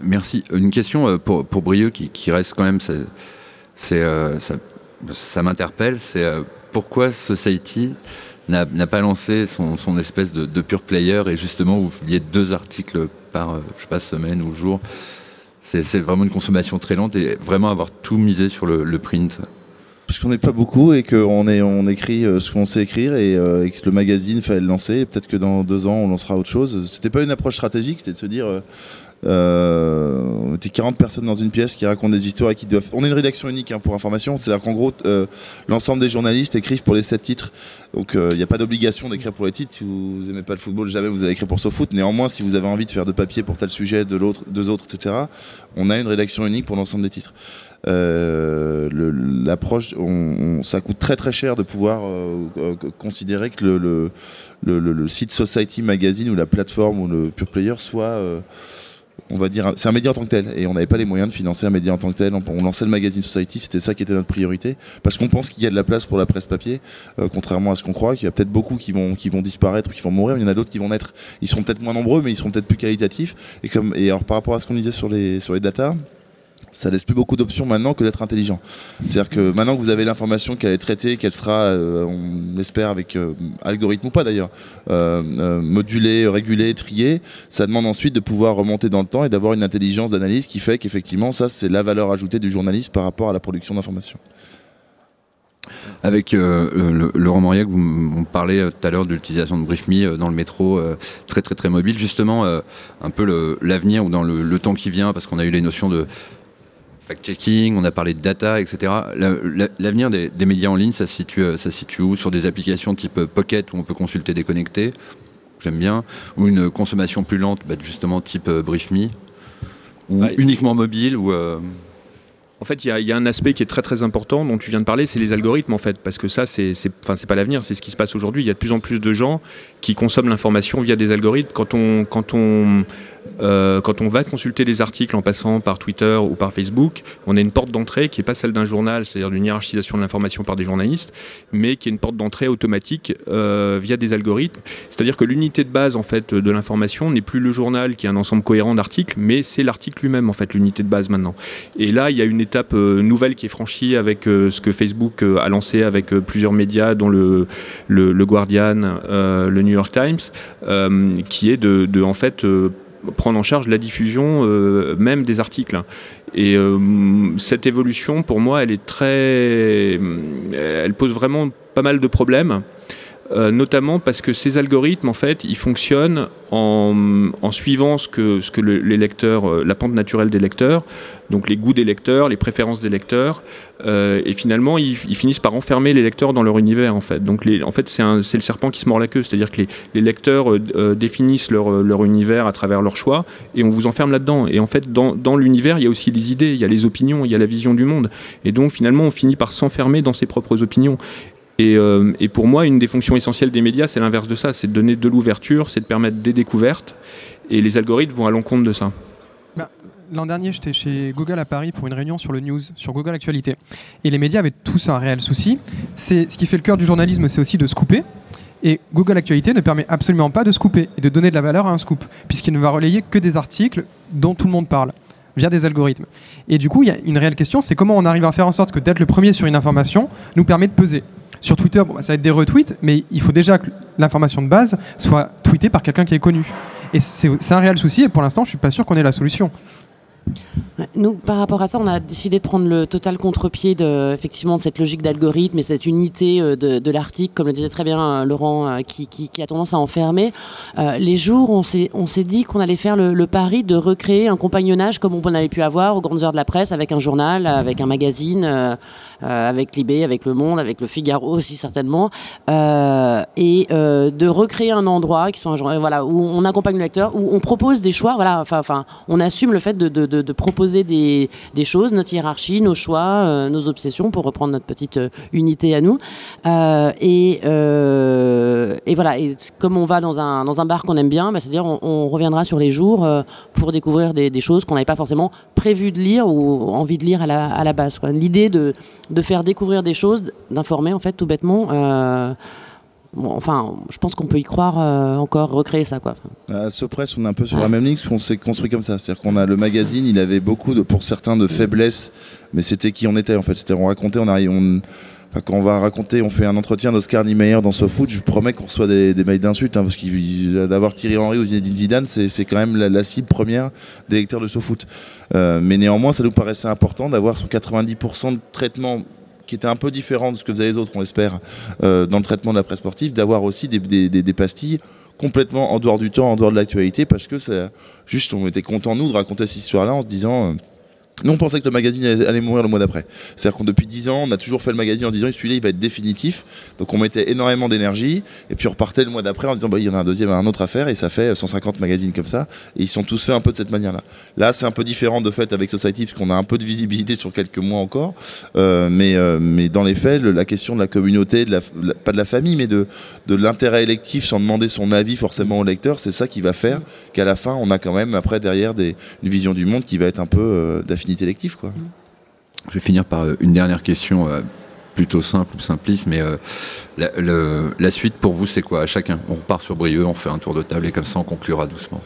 Merci. Une question pour, pour Brieux qui, qui reste quand même, c'est, ça, ça m'interpelle, c'est pourquoi Society n'a pas lancé son, espèce de, pure player et justement vous publiez deux articles par euh, je sais pas, semaine ou jour. C'est vraiment une consommation très lente et vraiment avoir tout misé sur le, print. Parce qu'on n'est pas beaucoup et qu'on on écrit euh, ce qu'on sait écrire euh, et, que le magazine fallait le lancer. Peut-être que dans deux ans on lancera autre chose. C'était pas une approche stratégique, c'était de se dire euh, on était 40 personnes dans une pièce qui racontent des histoires et qui doivent. On est une rédaction unique hein, pour information, c'est-à-dire qu'en gros, euh, l'ensemble des journalistes écrivent pour les 7 titres. Donc il euh, n'y a pas d'obligation d'écrire pour les titres. Si vous n'aimez pas le football, jamais vous allez écrire pour foot Néanmoins, si vous avez envie de faire de papier pour tel sujet, de l'autre, deux autres, etc., on a une rédaction unique pour l'ensemble des titres. L'approche, ça coûte très très cher de pouvoir considérer que le, site Society Magazine ou la plateforme ou le Pure Player soit on va dire, c'est un média en tant que tel, et on n'avait pas les moyens de financer un média en tant que tel. On, lançait le magazine Society, c'était ça qui était notre priorité, parce qu'on pense qu'il y a de la place pour la presse papier, euh, contrairement à ce qu'on croit, qu'il y a peut-être beaucoup qui vont, qui vont disparaître, qui vont mourir, il y en a d'autres qui vont naître. Ils seront peut-être moins nombreux, mais ils seront peut-être plus qualitatifs. Et comme, et alors par rapport à ce qu'on disait sur les, sur les data, ça laisse plus beaucoup d'options maintenant que d'être intelligent. C'est-à-dire que maintenant que vous avez l'information qu'elle est traitée, qu'elle sera, euh, on l'espère avec euh, algorithme ou pas d'ailleurs, euh, modulée, régulée, triée, ça demande ensuite de pouvoir remonter dans le temps et d'avoir une intelligence d'analyse qui fait qu'effectivement ça c'est la valeur ajoutée du journaliste par rapport à la production d'informations. Avec Laurent Mauriac, vous on parlait tout à l'heure de l'utilisation de BriefMe dans le métro, très très très mobile. Justement, un peu l'avenir ou dans le, le, temps qui vient, parce qu'on a eu les notions de fact-checking, on a parlé de data, etc. L'avenir des, médias en ligne, ça se situe, euh, situe où? Sur des applications type euh, Pocket où on peut consulter déconnecté, j'aime bien, ou une consommation plus lente, bah, justement type euh, BriefMe, ou uniquement mobile, ou... En fait, il y, a un aspect qui est très très important dont tu viens de parler, c'est les algorithmes en fait, parce que ça, c'est pas l'avenir, c'est ce qui se passe aujourd'hui. Il y a de plus en plus de gens qui consomment l'information via des algorithmes. Quand on, quand on euh, quand on va consulter des articles en passant par Twitter ou par Facebook, on a une porte d'entrée qui n'est pas celle d'un journal, c'est-à-dire d'une hiérarchisation de l'information par des journalistes, mais qui est une porte d'entrée automatique euh, via des algorithmes. C'est-à-dire que l'unité de base en fait de l'information n'est plus le journal qui est un ensemble cohérent d'articles, mais c'est l'article lui-même en fait l'unité de base maintenant. Et là, il y a une étape euh, nouvelle qui est franchie avec ce que Facebook a lancé avec plusieurs médias, dont le, le, Guardian, le New York Times, qui est de, de en fait prendre en charge la diffusion euh, même des articles. Et euh, cette évolution, pour moi, elle est très, elle pose vraiment pas mal de problèmes. Euh, notamment parce que ces algorithmes, en fait, ils fonctionnent en, suivant ce que, ce que les lecteurs, euh, la pente naturelle des lecteurs, donc les goûts des lecteurs, les préférences des lecteurs, euh, et finalement, ils, finissent par enfermer les lecteurs dans leur univers, en fait. Donc, les, en fait, c'est le serpent qui se mord la queue, c'est-à-dire que les, lecteurs définissent leur, leur, univers à travers leurs choix, et on vous enferme là-dedans. Et en fait, dans, dans l'univers, il y a aussi les idées, il y a les opinions, il y a la vision du monde. Et donc, finalement, on finit par s'enfermer dans ses propres opinions. Euh, et, pour moi, une des fonctions essentielles des médias, c'est l'inverse de ça, c'est de donner de l'ouverture, c'est de permettre des découvertes, et les algorithmes vont à l'encontre de ça. Bah, l'an dernier, j'étais chez Google à Paris pour une réunion sur le news, sur Google Actualité. Et les médias avaient tous un réel souci. C'est ce qui fait le cœur du journalisme, c'est aussi de se couper. Et Google Actualité ne permet absolument pas de se couper et de donner de la valeur à un scoop, puisqu'il ne va relayer que des articles dont tout le monde parle. Via des algorithmes. Et du coup, il y a une réelle question, c'est comment on arrive à faire en sorte que d'être le premier sur une information nous permet de peser. Sur Twitter, bah, ça va être des retweets, mais il faut déjà que l'information de base soit tweetée par quelqu'un qui est connu. Et c'est un réel souci, et pour l'instant, je suis pas sûr qu'on ait la solution. Nous, par rapport à ça, on a décidé de prendre le total contre-pied de, effectivement, de cette logique d'algorithme et cette unité euh, de, l'article, comme le disait très bien euh, Laurent, euh, qui, a tendance à enfermer. les jours, on s'est, dit qu'on allait faire le, pari de recréer un compagnonnage comme on avait pu avoir aux grandes heures de la presse, avec un journal, avec un magazine, avec Libé, avec Le Monde, avec Le Figaro aussi certainement, et de recréer un endroit qui soit voilà, où on accompagne le lecteur, où on propose des choix, voilà, on assume le fait de proposer des, choses, notre hiérarchie, nos choix, euh, nos obsessions, pour reprendre notre petite euh, unité à nous. Euh, et, et, voilà, et comme on va dans un, dans un bar qu'on aime bien, bah, c'est-à-dire on, reviendra sur les jours pour découvrir des, choses qu'on n'avait pas forcément prévu de lire ou envie de lire à la, à la base. L'idée de, de, faire découvrir des choses, d'informer en fait tout bêtement enfin, je pense qu'on peut y croire euh, encore, recréer ça. Quoi. À Sopress, on est un peu sur la même ligne, parce qu'on s'est construit comme ça. C'est-à-dire qu'on a le magazine, il avait beaucoup, de, pour certains, de faiblesses, mais c'était qui on était en fait. C'était on racontait, on arrive, on, quand on va raconter, on fait un entretien d'Oscar Niemeyer dans SoFoot, je vous promets qu'on reçoit des, mails d'insultes, hein, parce que d'avoir Thierry Henry ou Zinedine Zidane, c'est quand même la, cible première des lecteurs de SoFoot. Euh, mais néanmoins, ça nous paraissait important d'avoir son 90% de traitement qui était un peu différent de ce que faisaient les autres, on espère, euh, dans le traitement de la presse sportive, d'avoir aussi des, pastilles complètement en dehors du temps, en dehors de l'actualité, parce que ça, juste on était content nous de raconter cette histoire-là en se disant. Nous, on pensait que le magazine allait mourir le mois d'après. C'est-à-dire qu'on depuis 10 ans, on a toujours fait le magazine en disant celui-là, il va être définitif. Donc on mettait énormément d'énergie. Et puis on repartait le mois d'après en disant bah, il y en a un deuxième, un autre à faire. Et ça fait 150 magazines comme ça. Et ils sont tous faits un peu de cette manière-là. Là, c'est un peu différent de fait avec Society, parce qu'on a un peu de visibilité sur quelques mois encore. Euh, mais, euh, mais dans les faits, la question de la communauté, pas de la famille, mais de, de l'intérêt électif sans demander son avis forcément au lecteur, c'est ça qui va faire qu'à la fin, on a quand même après derrière des, une vision du monde qui va être un peu euh, Quoi. Je vais finir par euh, une dernière question euh, plutôt simple ou simpliste, mais euh, la, suite pour vous, c'est quoi à chacun? On repart sur Brieux, on fait un tour de table et comme ça, on conclura doucement.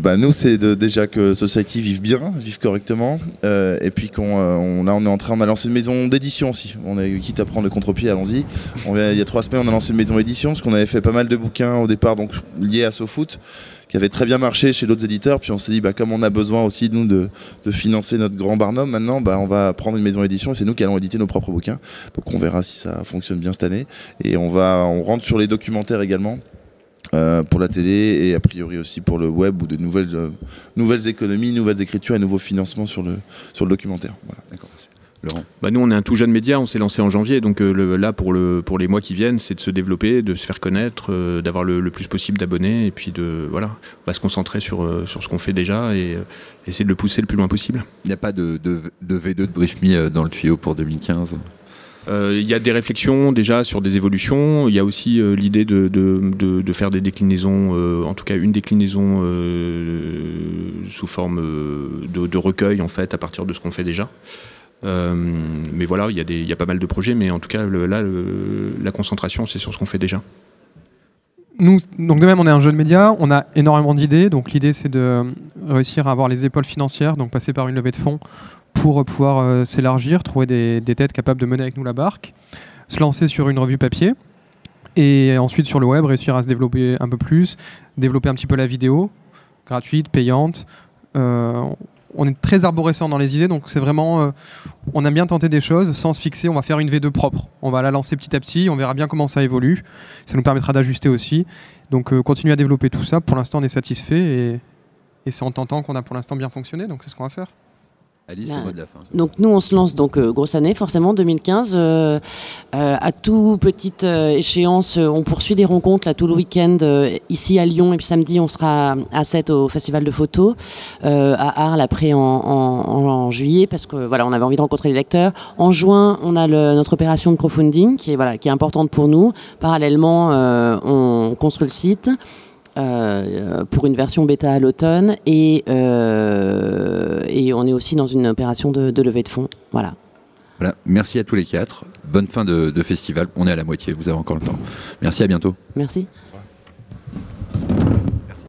bah, nous, c'est déjà que Society vive bien, vive correctement, et puis qu'on on, on est en train, on a lancé une maison d'édition aussi. On a eu quitte à prendre le contre-pied, allons-y. Il y a trois semaines, on a lancé une maison d'édition parce qu'on avait fait pas mal de bouquins au départ, donc liés à SoFoot qui avait très bien marché chez d'autres éditeurs. Puis on s'est dit, bah, comme on a besoin aussi, nous, de, financer notre grand Barnum, maintenant, bah, on va prendre une maison d'édition et c'est nous qui allons éditer nos propres bouquins. Donc on verra si ça fonctionne bien cette année. Et on, va, on rentre sur les documentaires également. Euh, pour la télé et a priori aussi pour le web ou de nouvelles, euh, nouvelles économies, nouvelles écritures et nouveaux financements sur le, sur le documentaire. Voilà. D'accord. Bah nous, on est un tout jeune média, on s'est lancé en janvier, donc euh, là, pour, le, pour les mois qui viennent, c'est de se développer, de se faire connaître, euh, d'avoir le, plus possible d'abonnés, et puis de, voilà, on va se concentrer sur, euh, sur ce qu'on fait déjà et essayer de le pousser le plus loin possible. Il n'y a pas de, de, V2 de Brief Me dans le tuyau pour 2015 il y a des réflexions déjà sur des évolutions. Il y a aussi l'idée de, de, de, faire des déclinaisons, en tout cas une déclinaison sous forme de, recueil en fait à partir de ce qu'on fait déjà. Euh, mais voilà, il y, a pas mal de projets, mais en tout cas, là, la concentration, c'est sur ce qu'on fait déjà. Nous, donc de même, on est un jeune média, on a énormément d'idées. Donc l'idée, c'est de réussir à avoir les épaules financières, donc passer par une levée de fonds pour pouvoir euh, s'élargir, trouver des, têtes capables de mener avec nous la barque, se lancer sur une revue papier, et ensuite sur le web, réussir à se développer un peu plus, développer un petit peu la vidéo, gratuite, payante. Euh, on est très arborescent dans les idées, donc c'est vraiment, euh, on aime bien tenter des choses sans se fixer. On va faire une V2 propre. On va la lancer petit à petit. On verra bien comment ça évolue. Ça nous permettra d'ajuster aussi. Donc euh, continuer à développer tout ça. Pour l'instant, on est satisfait et, et c'est en tentant qu'on a pour l'instant bien fonctionné. Donc c'est ce qu'on va faire. Alice, le mot de la fin. Donc nous, on se lance donc euh, grosse année, forcément 2015. Euh, euh, à tout petite échéance, on poursuit des rencontres là tout le week-end ici à Lyon et puis samedi, on sera à 7 au festival de photos à Arles après en, juillet parce que voilà, on avait envie de rencontrer les lecteurs. En juin, on a notre opération de crowdfunding qui est voilà qui est importante pour nous. Parallèlement, on construit le site. Euh, pour une version bêta à l'automne et, euh, et on est aussi dans une opération de, levée de fonds. Voilà. Voilà, merci à tous les quatre. Bonne fin de, de festival. On est à la moitié, vous avez encore le temps. Merci, à bientôt. Merci.